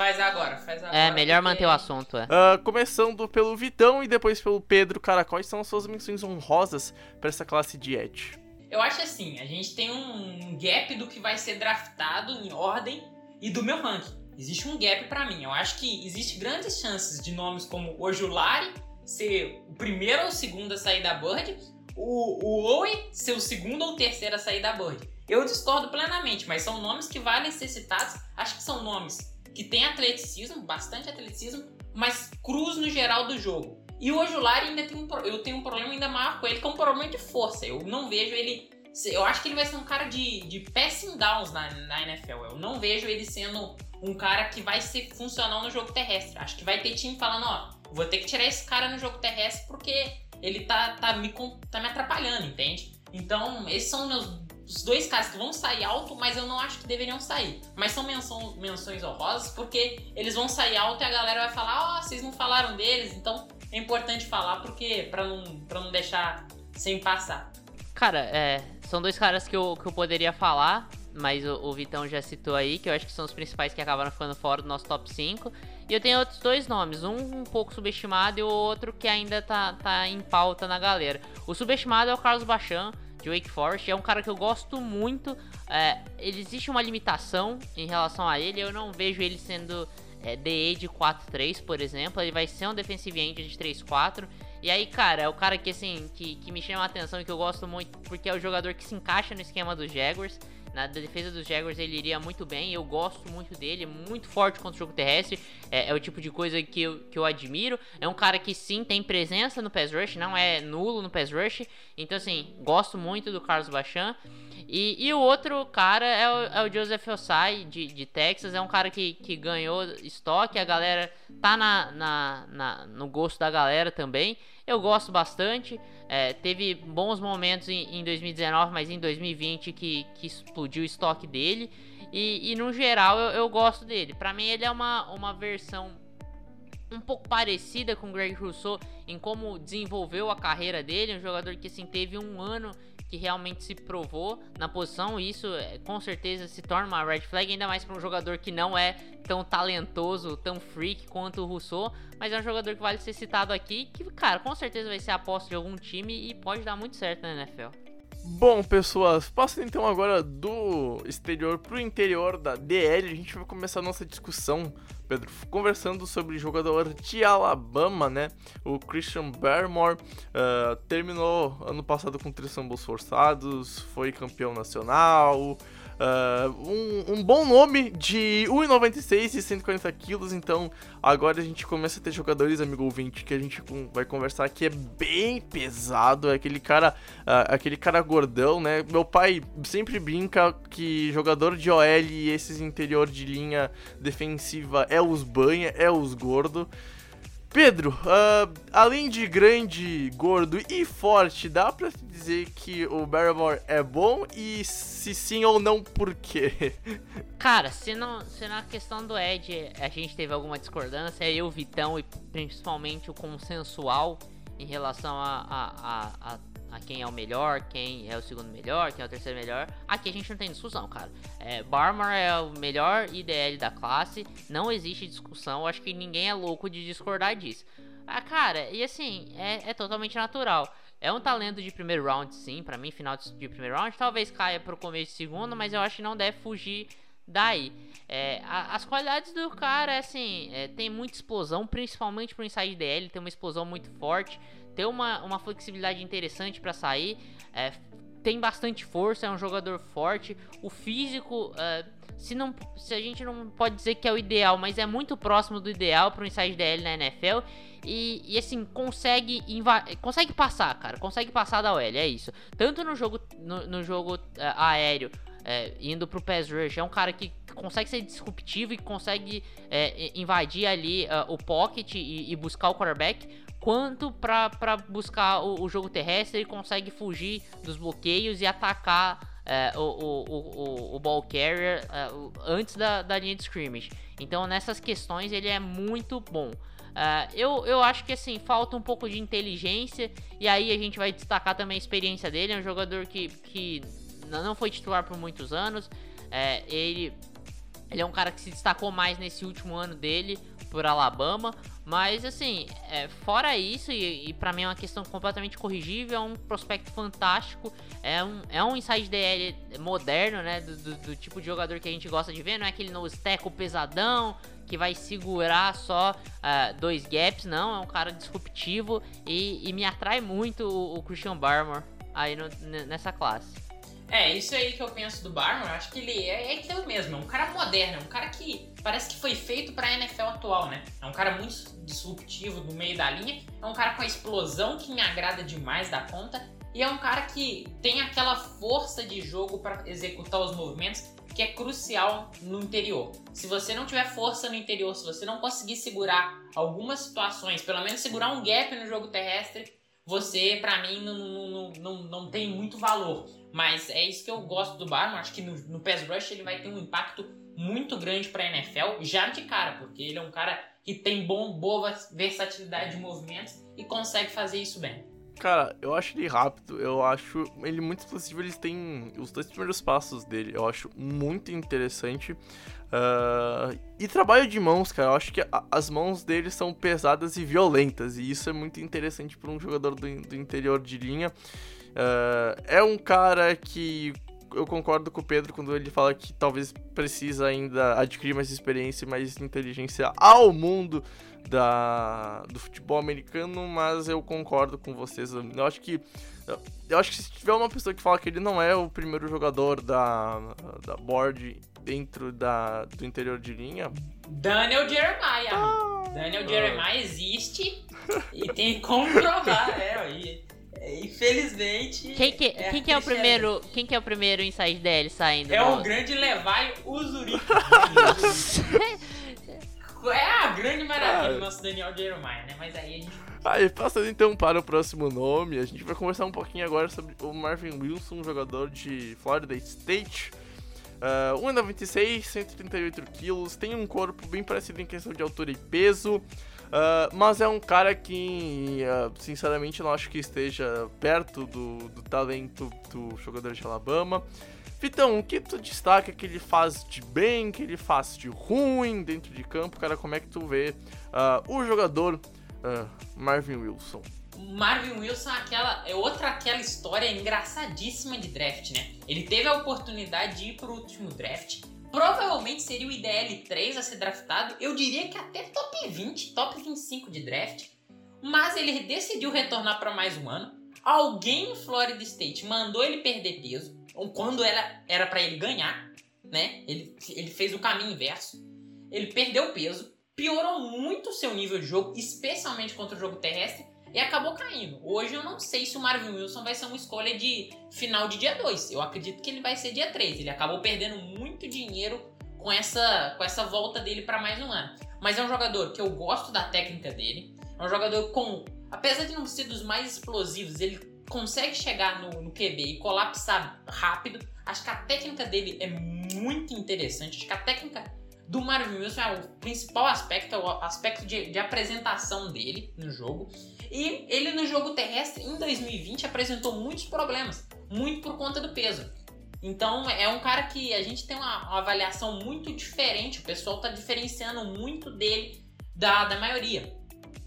Faz agora, faz agora. É, melhor manter o assunto, é. Ah, começando pelo Vitão e depois pelo Pedro, cara, quais são as suas menções honrosas pra essa classe de Edge? Eu acho assim, a gente tem um gap do que vai ser draftado em ordem e do meu ranking. Existe um gap pra mim. Eu acho que existe grandes chances de nomes como Ojulari ser o primeiro ou o segundo a sair da Bird, o, o ser o segundo ou terceiro a sair da Bird. Eu discordo plenamente, mas são nomes que valem ser citados. Acho que são nomes que têm atleticismo, bastante atleticismo, mas cruz no geral do jogo. E o Ojulari ainda tem um, eu tenho um problema ainda maior com ele, que é um problema de força. Eu não vejo ele. Eu acho que ele vai ser um cara de, de passing downs na, na NFL. Eu não vejo ele sendo um cara que vai ser funcional no jogo terrestre. Acho que vai ter time falando, ó, vou ter que tirar esse cara no jogo terrestre porque ele tá, tá, me, tá me atrapalhando, entende? Então, esses são meus os dois caras que vão sair alto, mas eu não acho que deveriam sair. Mas são menção- menções honrosas porque eles vão sair alto e a galera vai falar, ó, vocês não falaram deles, então é importante falar porque para não, pra não deixar sem passar. Cara, é, são dois caras que eu, que eu poderia falar, mas o, o Vitão já citou aí, que eu acho que são os principais que acabaram ficando fora do nosso top 5. E eu tenho outros dois nomes, um um pouco subestimado e o outro que ainda tá, tá em pauta na galera. O subestimado é o Carlos Bachan, de Wake Forest, é um cara que eu gosto muito. É, existe uma limitação em relação a ele, eu não vejo ele sendo é, DE de 4-3, por exemplo. Ele vai ser um defensive end de 3-4. E aí, cara, é o cara que assim, que, que me chama a atenção e que eu gosto muito, porque é o jogador que se encaixa no esquema dos Jaguars. Na defesa dos Jaguars ele iria muito bem, eu gosto muito dele, muito forte contra o jogo terrestre, é, é o tipo de coisa que eu, que eu admiro. É um cara que sim tem presença no pass rush, não é nulo no pass rush, então assim, gosto muito do Carlos Bachan. E, e o outro cara é o, é o Joseph Osai, de, de Texas. É um cara que, que ganhou estoque. A galera tá na, na, na- no gosto da galera também. Eu gosto bastante. É, teve bons momentos em, em 2019, mas em 2020 que, que explodiu o estoque dele. E, e no geral eu, eu gosto dele. Pra mim ele é uma, uma versão um pouco parecida com o Greg Rousseau em como desenvolveu a carreira dele, um jogador que assim teve um ano que realmente se provou na posição, e isso é, com certeza se torna uma red flag, ainda mais para um jogador que não é tão talentoso, tão freak quanto o Rousseau, mas é um jogador que vale ser citado aqui, que cara, com certeza vai ser aposta de algum time e pode dar muito certo na NFL. Bom, pessoas, passando então agora do exterior pro interior da DL, a gente vai começar a nossa discussão, Pedro, conversando sobre jogador de Alabama, né? O Christian Barmore ah, terminou ano passado com três fumbles forçados, foi campeão nacional, ah, um, um bom nome de 1,96 e 140 quilos, então agora a gente começa a ter jogadores, amigo ouvinte, que a gente vai conversar que é bem pesado, é aquele cara ah, aquele cara gordão, né? Meu pai sempre brinca que jogador de OL e esses interior de linha defensiva é os banha, é os gordo. Pedro, ah, além de grande, gordo e forte, dá pra dizer que o Barrymore é bom? E se sim ou não, por quê? Cara, se, não, se na questão do Ed a gente teve alguma discordância, eu, Vitão e principalmente o consensual em relação a, a, a, a, a quem é o melhor, quem é o segundo melhor, quem é o terceiro melhor, aqui a gente não tem discussão, cara. É, Barmar é o melhor IDL da classe, não existe discussão, acho que ninguém é louco de discordar disso. Ah, cara, e assim, é, é totalmente natural. É um talento de primeiro round, sim, pra mim, final de de primeiro round. Talvez caia pro começo de segundo, mas eu acho que não deve fugir daí. É, a- as qualidades do cara, assim, é, tem muita explosão, principalmente pro inside DL, tem uma explosão muito forte, tem uma, uma flexibilidade interessante pra sair, é, tem bastante força, é um jogador forte, o físico, é, se, não, se a gente não pode dizer que é o ideal, mas é muito próximo do ideal para um inside DL na NFL. E, e, assim, consegue consegue passar, cara. Consegue passar da OL, é isso. Tanto no jogo, no, no jogo é, aéreo, é, indo pro pass rush, é um cara que consegue ser disruptivo e consegue é, invadir ali é, o pocket e, e buscar o quarterback. Quanto pra buscar o, o jogo terrestre, ele consegue fugir dos bloqueios e atacar é, o, o, o, ball carrier é, antes da, da linha de scrimmage. Então, nessas questões, ele é muito bom. Uh, eu, eu acho que assim, falta um pouco de inteligência. E aí a gente vai destacar também a experiência dele. É um jogador que, que não foi titular por muitos anos. É, ele, ele é um cara que se destacou mais nesse último ano dele por Alabama. Mas assim, é, fora isso, e, e para mim é uma questão completamente corrigível, é um prospecto fantástico, é um, é um inside DL moderno, né? Do, do, do tipo de jogador que a gente gosta de ver, não é aquele no steco pesadão, que vai segurar só uh, dois gaps, não, é um cara disruptivo e, e me atrai muito o, o Christian Barmore aí no, nessa classe. É, isso aí que eu penso do Barman, eu acho que ele é, é aquilo mesmo, é um cara moderno, é um cara que parece que foi feito pra NFL atual, né? É um cara muito disruptivo do meio da linha, é um cara com a explosão que me agrada demais da conta, e é um cara que tem aquela força de jogo para executar os movimentos que é crucial no interior. Se você não tiver força no interior, se você não conseguir segurar algumas situações, pelo menos segurar um gap no jogo terrestre, você, para mim, não, não, não, não tem muito valor. Mas é isso que eu gosto do Barman. Acho que no, no pass rush ele vai ter um impacto muito grande para a NFL já de cara, porque ele é um cara que tem bom, boa versatilidade de movimentos e consegue fazer isso bem. Cara, eu acho ele rápido, eu acho ele muito explosivo. Eles têm os dois primeiros passos dele, eu acho muito interessante. Uh, e trabalho de mãos, cara, eu acho que a, as mãos dele são pesadas e violentas, e isso é muito interessante para um jogador do, do interior de linha. Uh, é um cara que eu concordo com o Pedro quando ele fala que talvez precisa ainda adquirir mais experiência e mais inteligência ao mundo da, do futebol americano, mas eu concordo com vocês. Eu acho que eu acho que se tiver uma pessoa que fala que ele não é o primeiro jogador da, da board dentro da, do interior de linha. Daniel Jeremiah. Ah, Daniel Jeremiah ah. existe e tem como provar, é, Infelizmente. Quem que é, quem que é o primeiro. Quem que é o primeiro inside dele saindo? É o grande Levi Uzuri. é a grande maravilha do nosso Daniel Jeremiah, né? Mas aí a gente. Aí, passando então para o próximo nome, a gente vai conversar um pouquinho agora sobre o Marvin Wilson, jogador de Florida State. Uh, 1,96, 138 quilos, tem um corpo bem parecido em questão de altura e peso. Uh, mas é um cara que, uh, sinceramente, não acho que esteja perto do, do talento do jogador de Alabama. Vitão, o que tu destaca que ele faz de bem, que ele faz de ruim dentro de campo? Cara, como é que tu vê uh, o jogador Marvin Wilson? Marvin Wilson aquela, é outra aquela história engraçadíssima de draft, né? Ele teve a oportunidade de ir pro último draft, provavelmente seria o IDL3 a ser draftado. Eu diria que até top 20, top 25 de draft. Mas ele decidiu retornar para mais um ano. Alguém em Florida State mandou ele perder peso, quando era para ele ganhar, né? Ele, ele fez o caminho inverso. Ele perdeu peso, piorou muito o seu nível de jogo, especialmente contra o jogo terrestre e acabou caindo. Hoje eu não sei se o Marvin Wilson vai ser uma escolha de final de dia 2. Eu acredito que ele vai ser dia 3. Ele acabou perdendo muito dinheiro com essa, com essa volta dele para mais um ano. Mas é um jogador que eu gosto da técnica dele. É um jogador com. Apesar de não ser dos mais explosivos, ele consegue chegar no, no QB e colapsar rápido. Acho que a técnica dele é muito interessante. Acho que a técnica do Marvin Wilson é o principal aspecto, é o aspecto de, de apresentação dele no jogo. E ele no jogo terrestre em 2020 apresentou muitos problemas, muito por conta do peso. Então é um cara que a gente tem uma, uma avaliação muito diferente, o pessoal está diferenciando muito dele da, da maioria.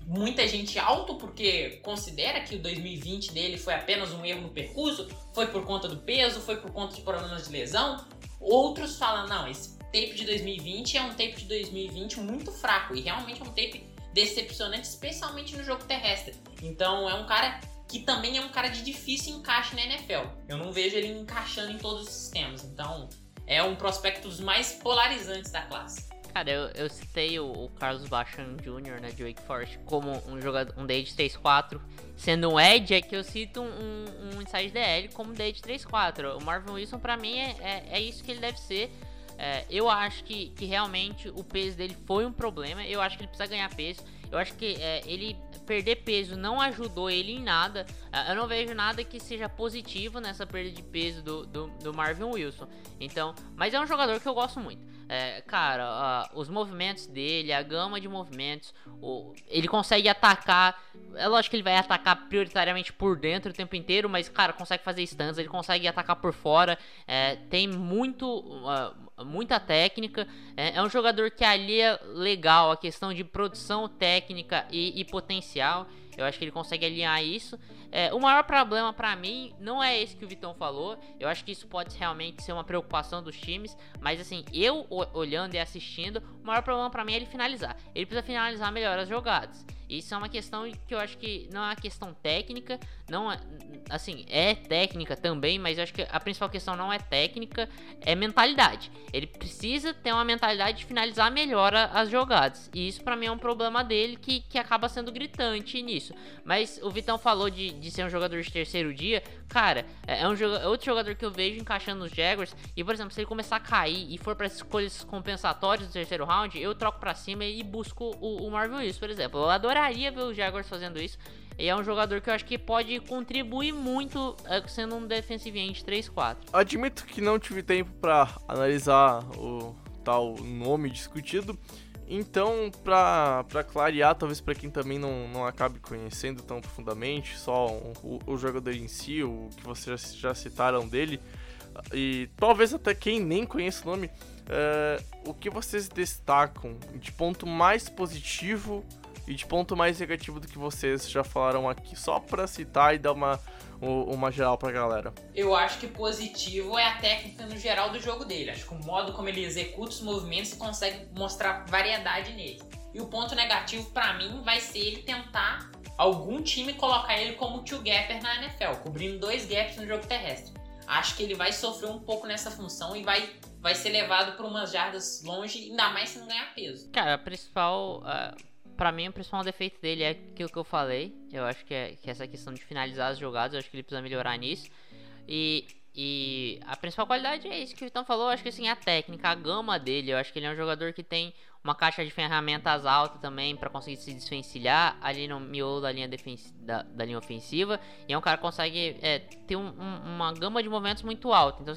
Muita gente alto porque considera que o 2020 dele foi apenas um erro no percurso, foi por conta do peso, foi por conta de problemas de lesão. Outros falam, não, esse tape de 2020 é um tape de 2020 muito fraco e realmente é um tape decepcionante, especialmente no jogo terrestre. Então é um cara que também é um cara de difícil encaixe na NFL. Eu não vejo ele encaixando em todos os sistemas. Então é um prospecto dos mais polarizantes da classe. Cara, eu, eu citei o, o, Carlos Bachan Jr., né, de Wake Forest, como um jogador, um de 3-4. Sendo um edge, é que eu cito um, um inside DL como day de 3-4. O Marvin Wilson, para mim, é, é, é isso que ele deve ser. É, eu acho que, que realmente o peso dele foi um problema. Eu acho que ele precisa ganhar peso. Eu acho que é, ele perder peso não ajudou ele em nada. É, eu não vejo nada que seja positivo nessa perda de peso do, do, do, Marvin Wilson. Então, mas é um jogador que eu gosto muito. É, cara, uh, os movimentos dele, a gama de movimentos, o, ele consegue atacar. É lógico que ele vai atacar prioritariamente por dentro o tempo inteiro, mas, cara, consegue fazer stunts, ele consegue atacar por fora. É, tem muito. Uh, muita técnica. É, é, um jogador que alia legal a questão de produção técnica e, e potencial. Eu acho que ele consegue alinhar isso. É, o maior problema para mim não é esse que o Vitão falou. Eu acho que isso pode realmente ser uma preocupação dos times. Mas assim, eu olhando e assistindo, o maior problema para mim é ele finalizar. Ele precisa finalizar melhor as jogadas. Isso é uma questão que eu acho que não é uma questão técnica, não é, assim, é técnica também, mas eu acho que a principal questão não é técnica, é mentalidade. Ele precisa ter uma mentalidade de finalizar melhor as jogadas. E isso para mim é um problema dele que, que acaba sendo gritante nisso. Mas o Vitão falou de, de ser um jogador de terceiro dia, cara, é, é um é outro jogador que eu vejo encaixando nos Jaguars. E por exemplo, se ele começar a cair e for para escolhas compensatórias do terceiro round, eu troco para cima e busco o, o Marvel Willis, por exemplo. Eu adoraria ver o Jaguars fazendo isso. E é um jogador que eu acho que pode contribuir muito é, sendo um defensive end 3-4. Admito que não tive tempo para analisar o tal nome discutido. Então, para clarear, talvez para quem também não, não acabe conhecendo tão profundamente, só o, o jogador em si, o que vocês já, já citaram dele, e talvez até quem nem conhece o nome, é, o que vocês destacam de ponto mais positivo e de ponto mais negativo do que vocês já falaram aqui, só para citar e dar uma, uma geral pra galera. Eu acho que positivo é a técnica no geral do jogo dele. Acho que o modo como ele executa os movimentos e consegue mostrar variedade nele. E o ponto negativo para mim vai ser ele tentar algum time colocar ele como two gapper na NFL, cobrindo dois gaps no jogo terrestre. Acho que ele vai sofrer um pouco nessa função e vai vai ser levado para umas jardas longe, ainda mais se não ganhar peso. Cara, a principal uh para mim, o principal defeito dele é aquilo que eu falei. Eu acho que é que essa questão de finalizar as jogadas, eu acho que ele precisa melhorar nisso. E, e a principal qualidade é isso que o Vitão falou. Eu acho que assim, a técnica, a gama dele. Eu acho que ele é um jogador que tem uma caixa de ferramentas alta também para conseguir se desvencilhar ali no miolo da linha, da, da, linha ofensiva. E é um cara que consegue é, ter um, um, uma gama de movimentos muito alta. Então,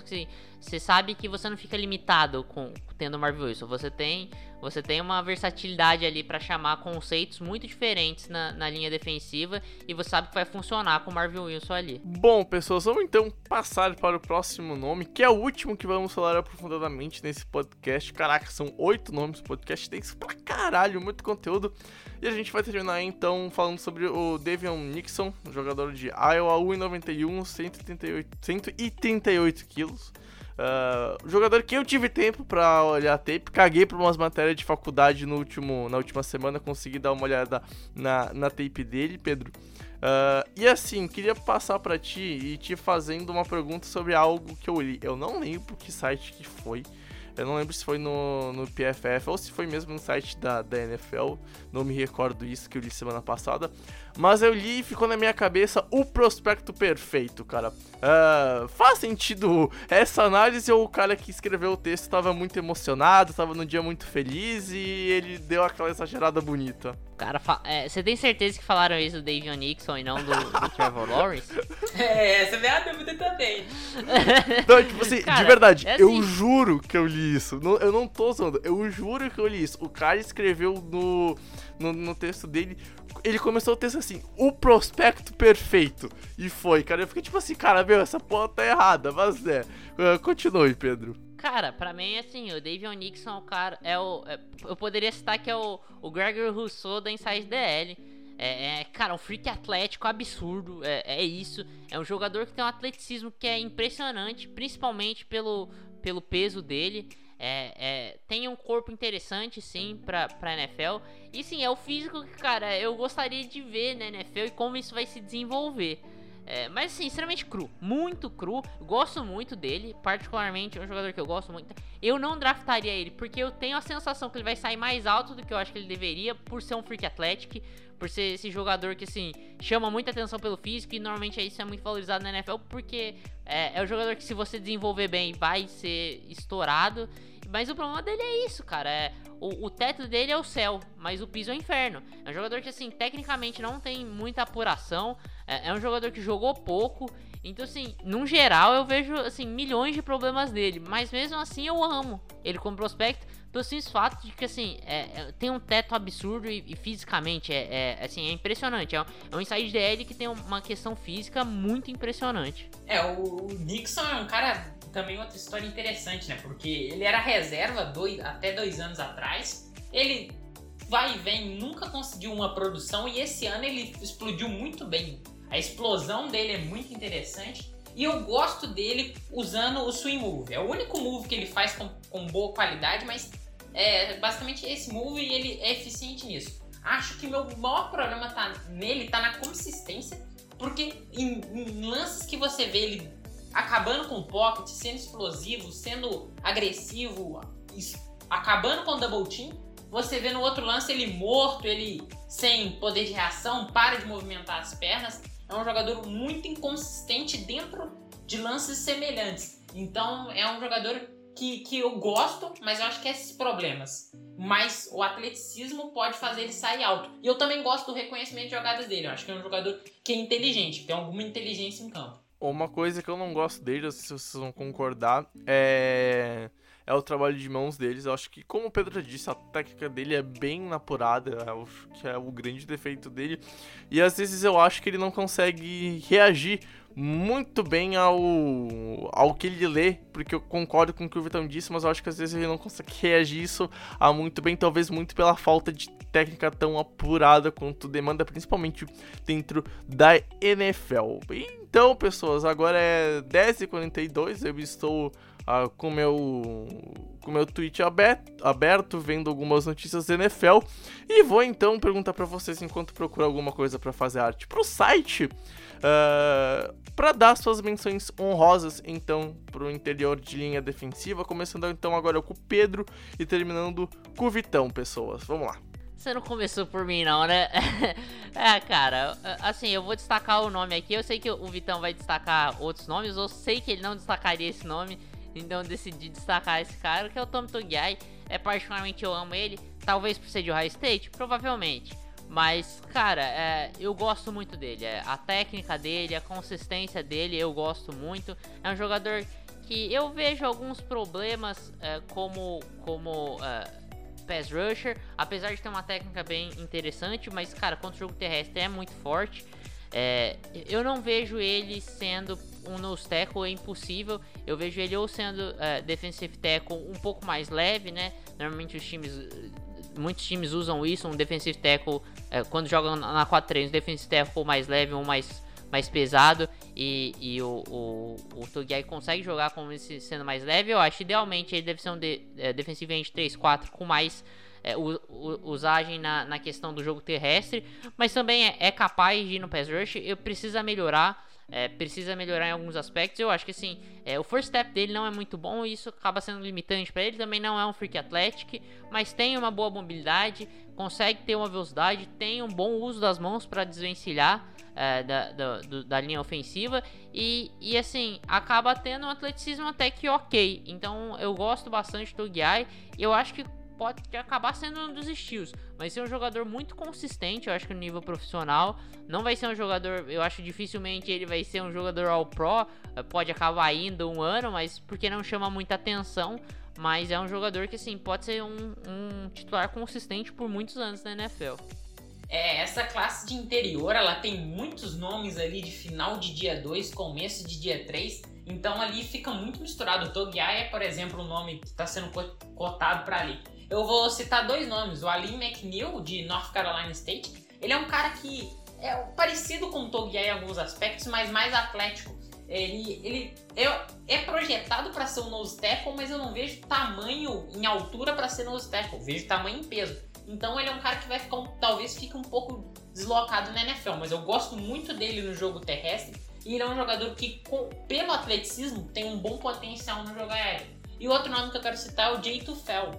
você sabe que você não fica limitado com tendo o Marvel Wilson. Você tem, você tem uma versatilidade ali para chamar conceitos muito diferentes na, na, linha defensiva e você sabe que vai funcionar com o Marvel Wilson ali. Bom, pessoas, vamos então passar para o próximo nome, que é o último que vamos falar aprofundadamente nesse podcast. Caraca, são oito nomes podcast, isso pra caralho, muito conteúdo. E a gente vai terminar então falando sobre o Davion Nixon, jogador de Iowa, 1,91, 138, 138 quilos. Uh, jogador que eu tive tempo para olhar tape, caguei por umas matérias de faculdade no último, na última semana, consegui dar uma olhada na, na tape dele, Pedro. Uh, e assim, queria passar para ti e te fazendo uma pergunta sobre algo que eu li. Eu não lembro que site que foi. Eu não lembro se foi no, no PFF ou se foi mesmo no site da, da NFL. Não me recordo isso que eu li semana passada. Mas eu li e ficou na minha cabeça o prospecto perfeito, cara. Uh, faz sentido essa análise ou o cara que escreveu o texto estava muito emocionado, estava num dia muito feliz e ele deu aquela exagerada bonita? Cara, é, você tem certeza que falaram isso do Davion Nixon e não do, do Trevor Lawrence? É, essa é a dúvida também. Não, tipo assim, cara, de verdade, é assim. eu juro que eu li isso. eu não tô zoando, eu juro que eu li isso. O cara escreveu no, no, no texto dele ele começou o texto assim, o prospecto perfeito. E foi, cara. Eu fiquei tipo assim, cara, meu, essa porra tá errada, mas é. Uh, continue, Pedro. Cara, pra mim, assim, o Davion Nixon é o cara. É o, é, eu poderia citar que é o, o Gregory Rousseau da Inside DL. É, é, cara, um freak atlético absurdo, é, é, isso. É um jogador que tem um atleticismo que é impressionante, principalmente pelo, pelo peso dele. É, é, tem um corpo interessante, sim, pra, pra NFL. E sim, é o físico que, cara, eu gostaria de ver na NFL e como isso vai se desenvolver. É, mas assim, extremamente cru, muito cru. Gosto muito dele, particularmente é um jogador que eu gosto muito. Eu não draftaria ele porque eu tenho a sensação que ele vai sair mais alto do que eu acho que ele deveria por ser um freak athletic, por ser esse jogador que assim chama muita atenção pelo físico e normalmente isso é muito valorizado na NFL porque é, é um jogador que se você desenvolver bem vai ser estourado. Mas o problema dele é isso, cara. É, o, o, teto dele é o céu, mas o piso é o inferno. É um jogador que, assim, tecnicamente não tem muita apuração. É, é um jogador que jogou pouco. Então, assim, num geral, eu vejo, assim, milhões de problemas dele. Mas mesmo assim, eu amo ele como prospecto. Pelo simples fato de que, assim, é, é, tem um teto absurdo e, e fisicamente é, é, assim, é impressionante. É um, é um inside DL que tem uma questão física muito impressionante. É, o, o Nixon é um cara também outra história interessante, né? Porque ele era reserva dois, até dois anos atrás. Ele vai e vem, nunca conseguiu uma produção e esse ano ele explodiu muito bem a explosão dele é muito interessante. E eu gosto dele usando o swing move. É o único move que ele faz com, com boa qualidade, mas é basicamente esse move e ele é eficiente nisso. Acho que meu maior problema tá nele tá na consistência, porque em, em lances que você vê ele acabando com o pocket, sendo explosivo, sendo agressivo, acabando com o double team, você vê no outro lance ele morto, ele sem poder de reação, para de movimentar as pernas é um jogador muito inconsistente dentro de lances semelhantes. Então é um jogador que, que eu gosto, mas eu acho que é esses problemas. Mas o atleticismo pode fazer ele sair alto. E eu também gosto do reconhecimento de jogadas dele. Eu acho que é um jogador que é inteligente, que tem alguma inteligência em campo. Uma coisa que eu não gosto dele, se vocês vão concordar, é é o trabalho de mãos deles. Eu acho que, como o Pedro disse, a técnica dele é bem apurada, é que é o grande defeito dele. E às vezes eu acho que ele não consegue reagir muito bem ao, ao que ele lê, porque eu concordo com o que o Vitão disse, mas eu acho que às vezes ele não consegue reagir isso a muito bem, talvez muito pela falta de técnica tão apurada quanto demanda, principalmente dentro da NFL. Então, pessoas, agora é 10h42, eu estou ah, com meu com meu tweet aberto, aberto, vendo algumas notícias da NFL e vou então perguntar para vocês enquanto procuro alguma coisa para fazer arte pro site, uh, ah, para dar suas menções honrosas então pro interior de linha defensiva, começando então agora com o Pedro e terminando com o Vitão, pessoas. Vamos lá. Você não começou por mim, não, né? é, cara, assim, eu vou destacar o nome aqui. Eu sei que o Vitão vai destacar outros nomes. Eu sei que ele não destacaria esse nome. Então decidi destacar esse cara, que é o Tom Togiai. É particularmente eu amo ele. Talvez por ser de Ohio State, provavelmente. Mas, cara, é, eu gosto muito dele. É, a técnica dele, a consistência dele, eu gosto muito. É um jogador que eu vejo alguns problemas é, como, como é, pass rusher, apesar de ter uma técnica bem interessante, mas, cara, contra o jogo terrestre é muito forte. É, eu não vejo ele sendo um nose tackle, é impossível. Eu vejo ele ou sendo é, defensive tackle um pouco mais leve, né? Normalmente os times, muitos times usam isso, um defensive tackle é, quando jogam na 4-3, um defensive tackle mais leve ou mais mais pesado e, e o, o, o Togiai consegue jogar como esse sendo mais leve, eu acho. Idealmente ele deve ser um de, é, defensivo end 3-4 com mais é, usagem na, na questão do jogo terrestre, mas também é, é capaz de ir no pass rush. Eu precisa melhorar. É, precisa melhorar em alguns aspectos. Eu acho que assim, é, o first step dele não é muito bom e isso acaba sendo limitante para ele. Também não é um freak athletic, mas tem uma boa mobilidade, consegue ter uma velocidade, tem um bom uso das mãos para desvencilhar é, da, da, do, da, linha ofensiva e, e assim acaba tendo um atleticismo até que ok. Então eu gosto bastante do Guiai. Eu acho que pode acabar sendo um dos estilos. Vai ser um jogador muito consistente, eu acho que no nível profissional. Não vai ser um jogador, eu acho dificilmente ele vai ser um jogador all pro. Eh, pode acabar indo um ano, mas porque não chama muita atenção. Mas é um jogador que assim pode ser um, um titular consistente por muitos anos na NFL. É, essa classe de interior, ela tem muitos nomes ali de final de dia 2, começo de dia 3. Então ali fica muito misturado. O Togiai é, por exemplo, o nome que está sendo cotado para ali. Eu vou citar dois nomes. O Ali McNeil, de North Carolina State. Ele é um cara que é parecido com o Togiai em alguns aspectos, mas mais atlético. Ele, ele é, é projetado para ser um nose tackle, mas eu não vejo tamanho em altura para ser nose tackle. Vejo tamanho em peso. Então ele é um cara que vai ficar, um, talvez fique um pouco deslocado na NFL, mas eu gosto muito dele no jogo terrestre. E ele é um jogador que, com, pelo atleticismo, tem um bom potencial no jogo aéreo. E outro nome que eu quero citar é o Jay Tufel,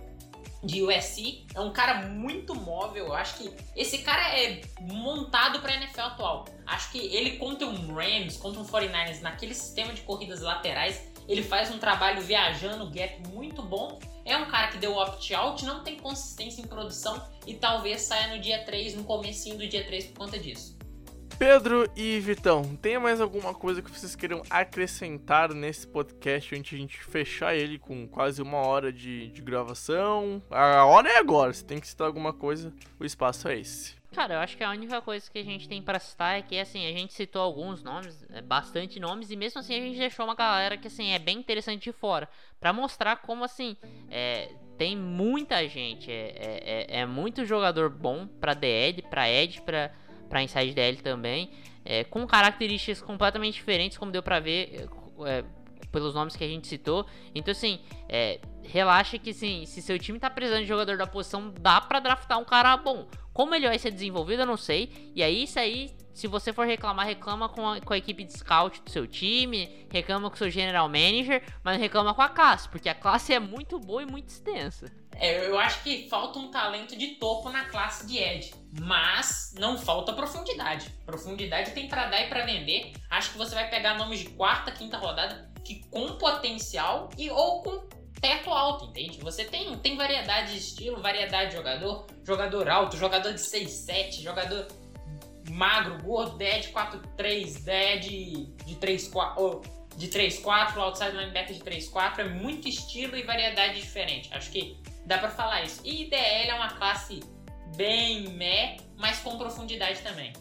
de USC. É um cara muito móvel. Eu acho que esse cara é montado para NFL atual. Acho que ele contra um Rams, contra um 49ers, naquele sistema de corridas laterais, ele faz um trabalho viajando gap muito bom. É um cara que deu opt-out, não tem consistência em produção e talvez saia no dia 3, no comecinho do dia 3 por conta disso. Pedro e Vitão, tem mais alguma coisa que vocês queiram acrescentar nesse podcast antes de a gente fechar ele com quase uma hora de, de gravação? A hora é agora, se tem que citar alguma coisa, o espaço é esse. Cara, eu acho que a única coisa que a gente tem para citar é que, assim, a gente citou alguns nomes, é, bastante nomes, e mesmo assim a gente deixou uma galera que, assim, é bem interessante de fora, para mostrar como, assim, é, tem muita gente, é, é, é, é muito jogador bom pra DL, pra Ed, pra para Inside DL também, é, com características completamente diferentes, como deu para ver é, pelos nomes que a gente citou. Então, assim, é, relaxa que sim, se seu time tá precisando de jogador da posição, dá para draftar um cara bom. Como ele vai ser desenvolvido, eu não sei. E aí, isso aí, se você for reclamar, reclama com a, com a equipe de scout do seu time, reclama com o seu general manager, mas reclama com a classe, porque a classe é muito boa e muito extensa. É, eu acho que falta um talento de topo na classe de Ed, mas não falta profundidade. Profundidade tem para dar e para vender. Acho que você vai pegar nomes de quarta, quinta rodada que com potencial e ou com teto alto, entende? Você tem, tem variedade de estilo, variedade de jogador, jogador alto, jogador de 6-7, jogador magro, gordo, Dead 4-3, Dead de 3-4, de 3-4, outside linebacker de 3-4, é muito estilo e variedade diferente. Acho que Dá pra falar isso. E IDL é uma classe bem meh, mas com profundidade também.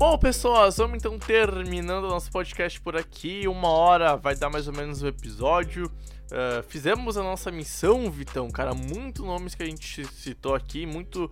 Bom, pessoas, vamos então terminando o nosso podcast por aqui. Uma hora vai dar mais ou menos o episódio. Uh, fizemos a nossa missão, Vitão, cara. Muitos nomes que a gente citou aqui, muito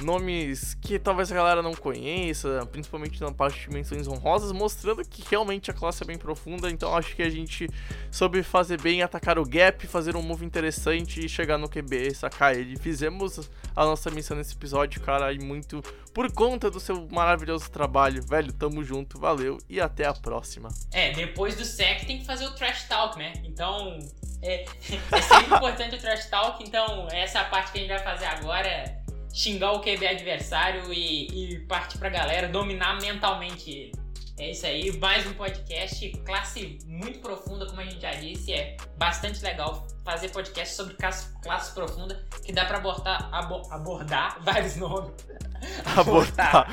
nomes que talvez a galera não conheça, principalmente na parte de menções honrosas, mostrando que realmente a classe é bem profunda. Então acho que a gente soube fazer bem, atacar o gap, fazer um move interessante e chegar no QB, sacar ele. Fizemos a nossa missão nesse episódio, cara, e muito por conta do seu maravilhoso trabalho. Velho, tamo junto, valeu e até a próxima. É, depois do sec tem que fazer o trash talk, né? Então. É, é sempre importante o trash talk, então essa é parte que a gente vai fazer agora xingar o QB adversário e, e partir pra galera, dominar mentalmente ele. É isso aí, mais um podcast, classe muito profunda, como a gente já disse, é bastante legal fazer podcast sobre classe, classe profunda, que dá pra abordar, abo, abordar vários nomes. Abordar.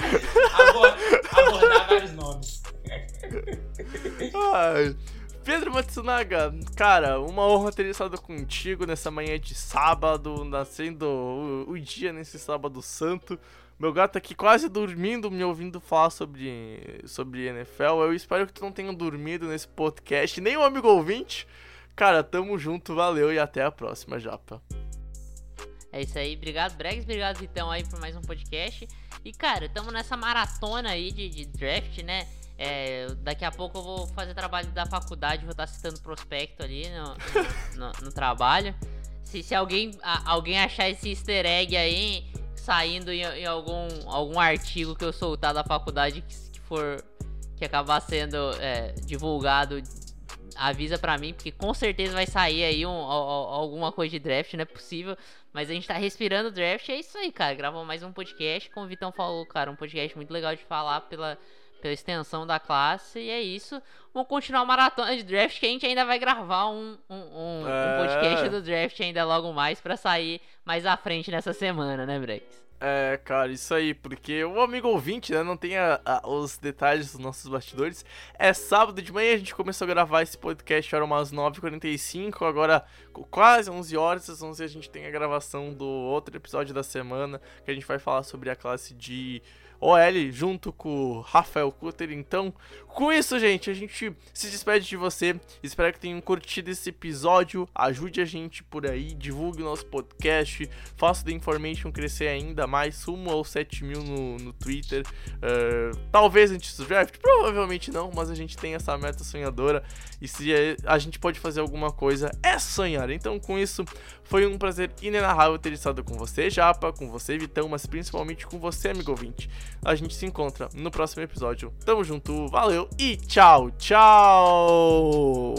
abordar, abordar vários nomes. Ai. Pedro Matsunaga, cara, uma honra ter estado contigo nessa manhã de sábado, nascendo o, o, dia nesse sábado santo. Meu gato aqui quase dormindo, me ouvindo falar sobre, sobre NFL. Eu espero que tu não tenha dormido nesse podcast, nem o amigo ouvinte. Cara, tamo junto, valeu e até a próxima, Japa. É isso aí, obrigado, Bregs, obrigado, Vitão, aí por mais um podcast. E, cara, tamo nessa maratona aí de, de draft, né? É, daqui a pouco eu vou fazer trabalho da faculdade, vou estar citando prospecto ali no, no, no trabalho. Se, se alguém, a, alguém achar esse easter egg aí saindo em, em, algum, algum artigo que eu soltar da faculdade que, que for que acabar sendo é, divulgado, avisa pra mim, porque com certeza vai sair aí um, alguma coisa de draft, não é possível. Mas a gente tá respirando draft, é isso aí, cara. Gravou mais um podcast, como o Vitão falou, cara, um podcast muito legal de falar pela pela extensão da classe. E é isso. Vamos continuar a maratona de draft que a gente ainda vai gravar um, um, um, é... um podcast do draft ainda logo mais para sair mais à frente nessa semana, né, Brex? É, cara, isso aí, porque o amigo ouvinte, né, não tem a, a, os detalhes dos nossos bastidores. É sábado de manhã, a gente começou a gravar esse podcast, era umas 9h45, agora quase 11 horas, às 11 a gente tem a gravação do outro episódio da semana, que a gente vai falar sobre a classe de OL junto com o Rafael Cutter. Então, com isso, gente, a gente se despede de você. Espero que tenham curtido esse episódio. Ajude a gente por aí, divulgue o nosso podcast, faça o The Information crescer ainda mais. Sumo aos 7 mil no, no Twitter. Uh, talvez antes do draft, provavelmente não, mas a gente tem essa meta sonhadora. E se a gente pode fazer alguma coisa, é sonhar. Então, com isso, foi um prazer inenarrável ter estado com você, Japa, com você, Vitão, mas principalmente com você, amigo ouvinte. A gente se encontra no próximo episódio. Tamo junto, valeu e tchau, tchau!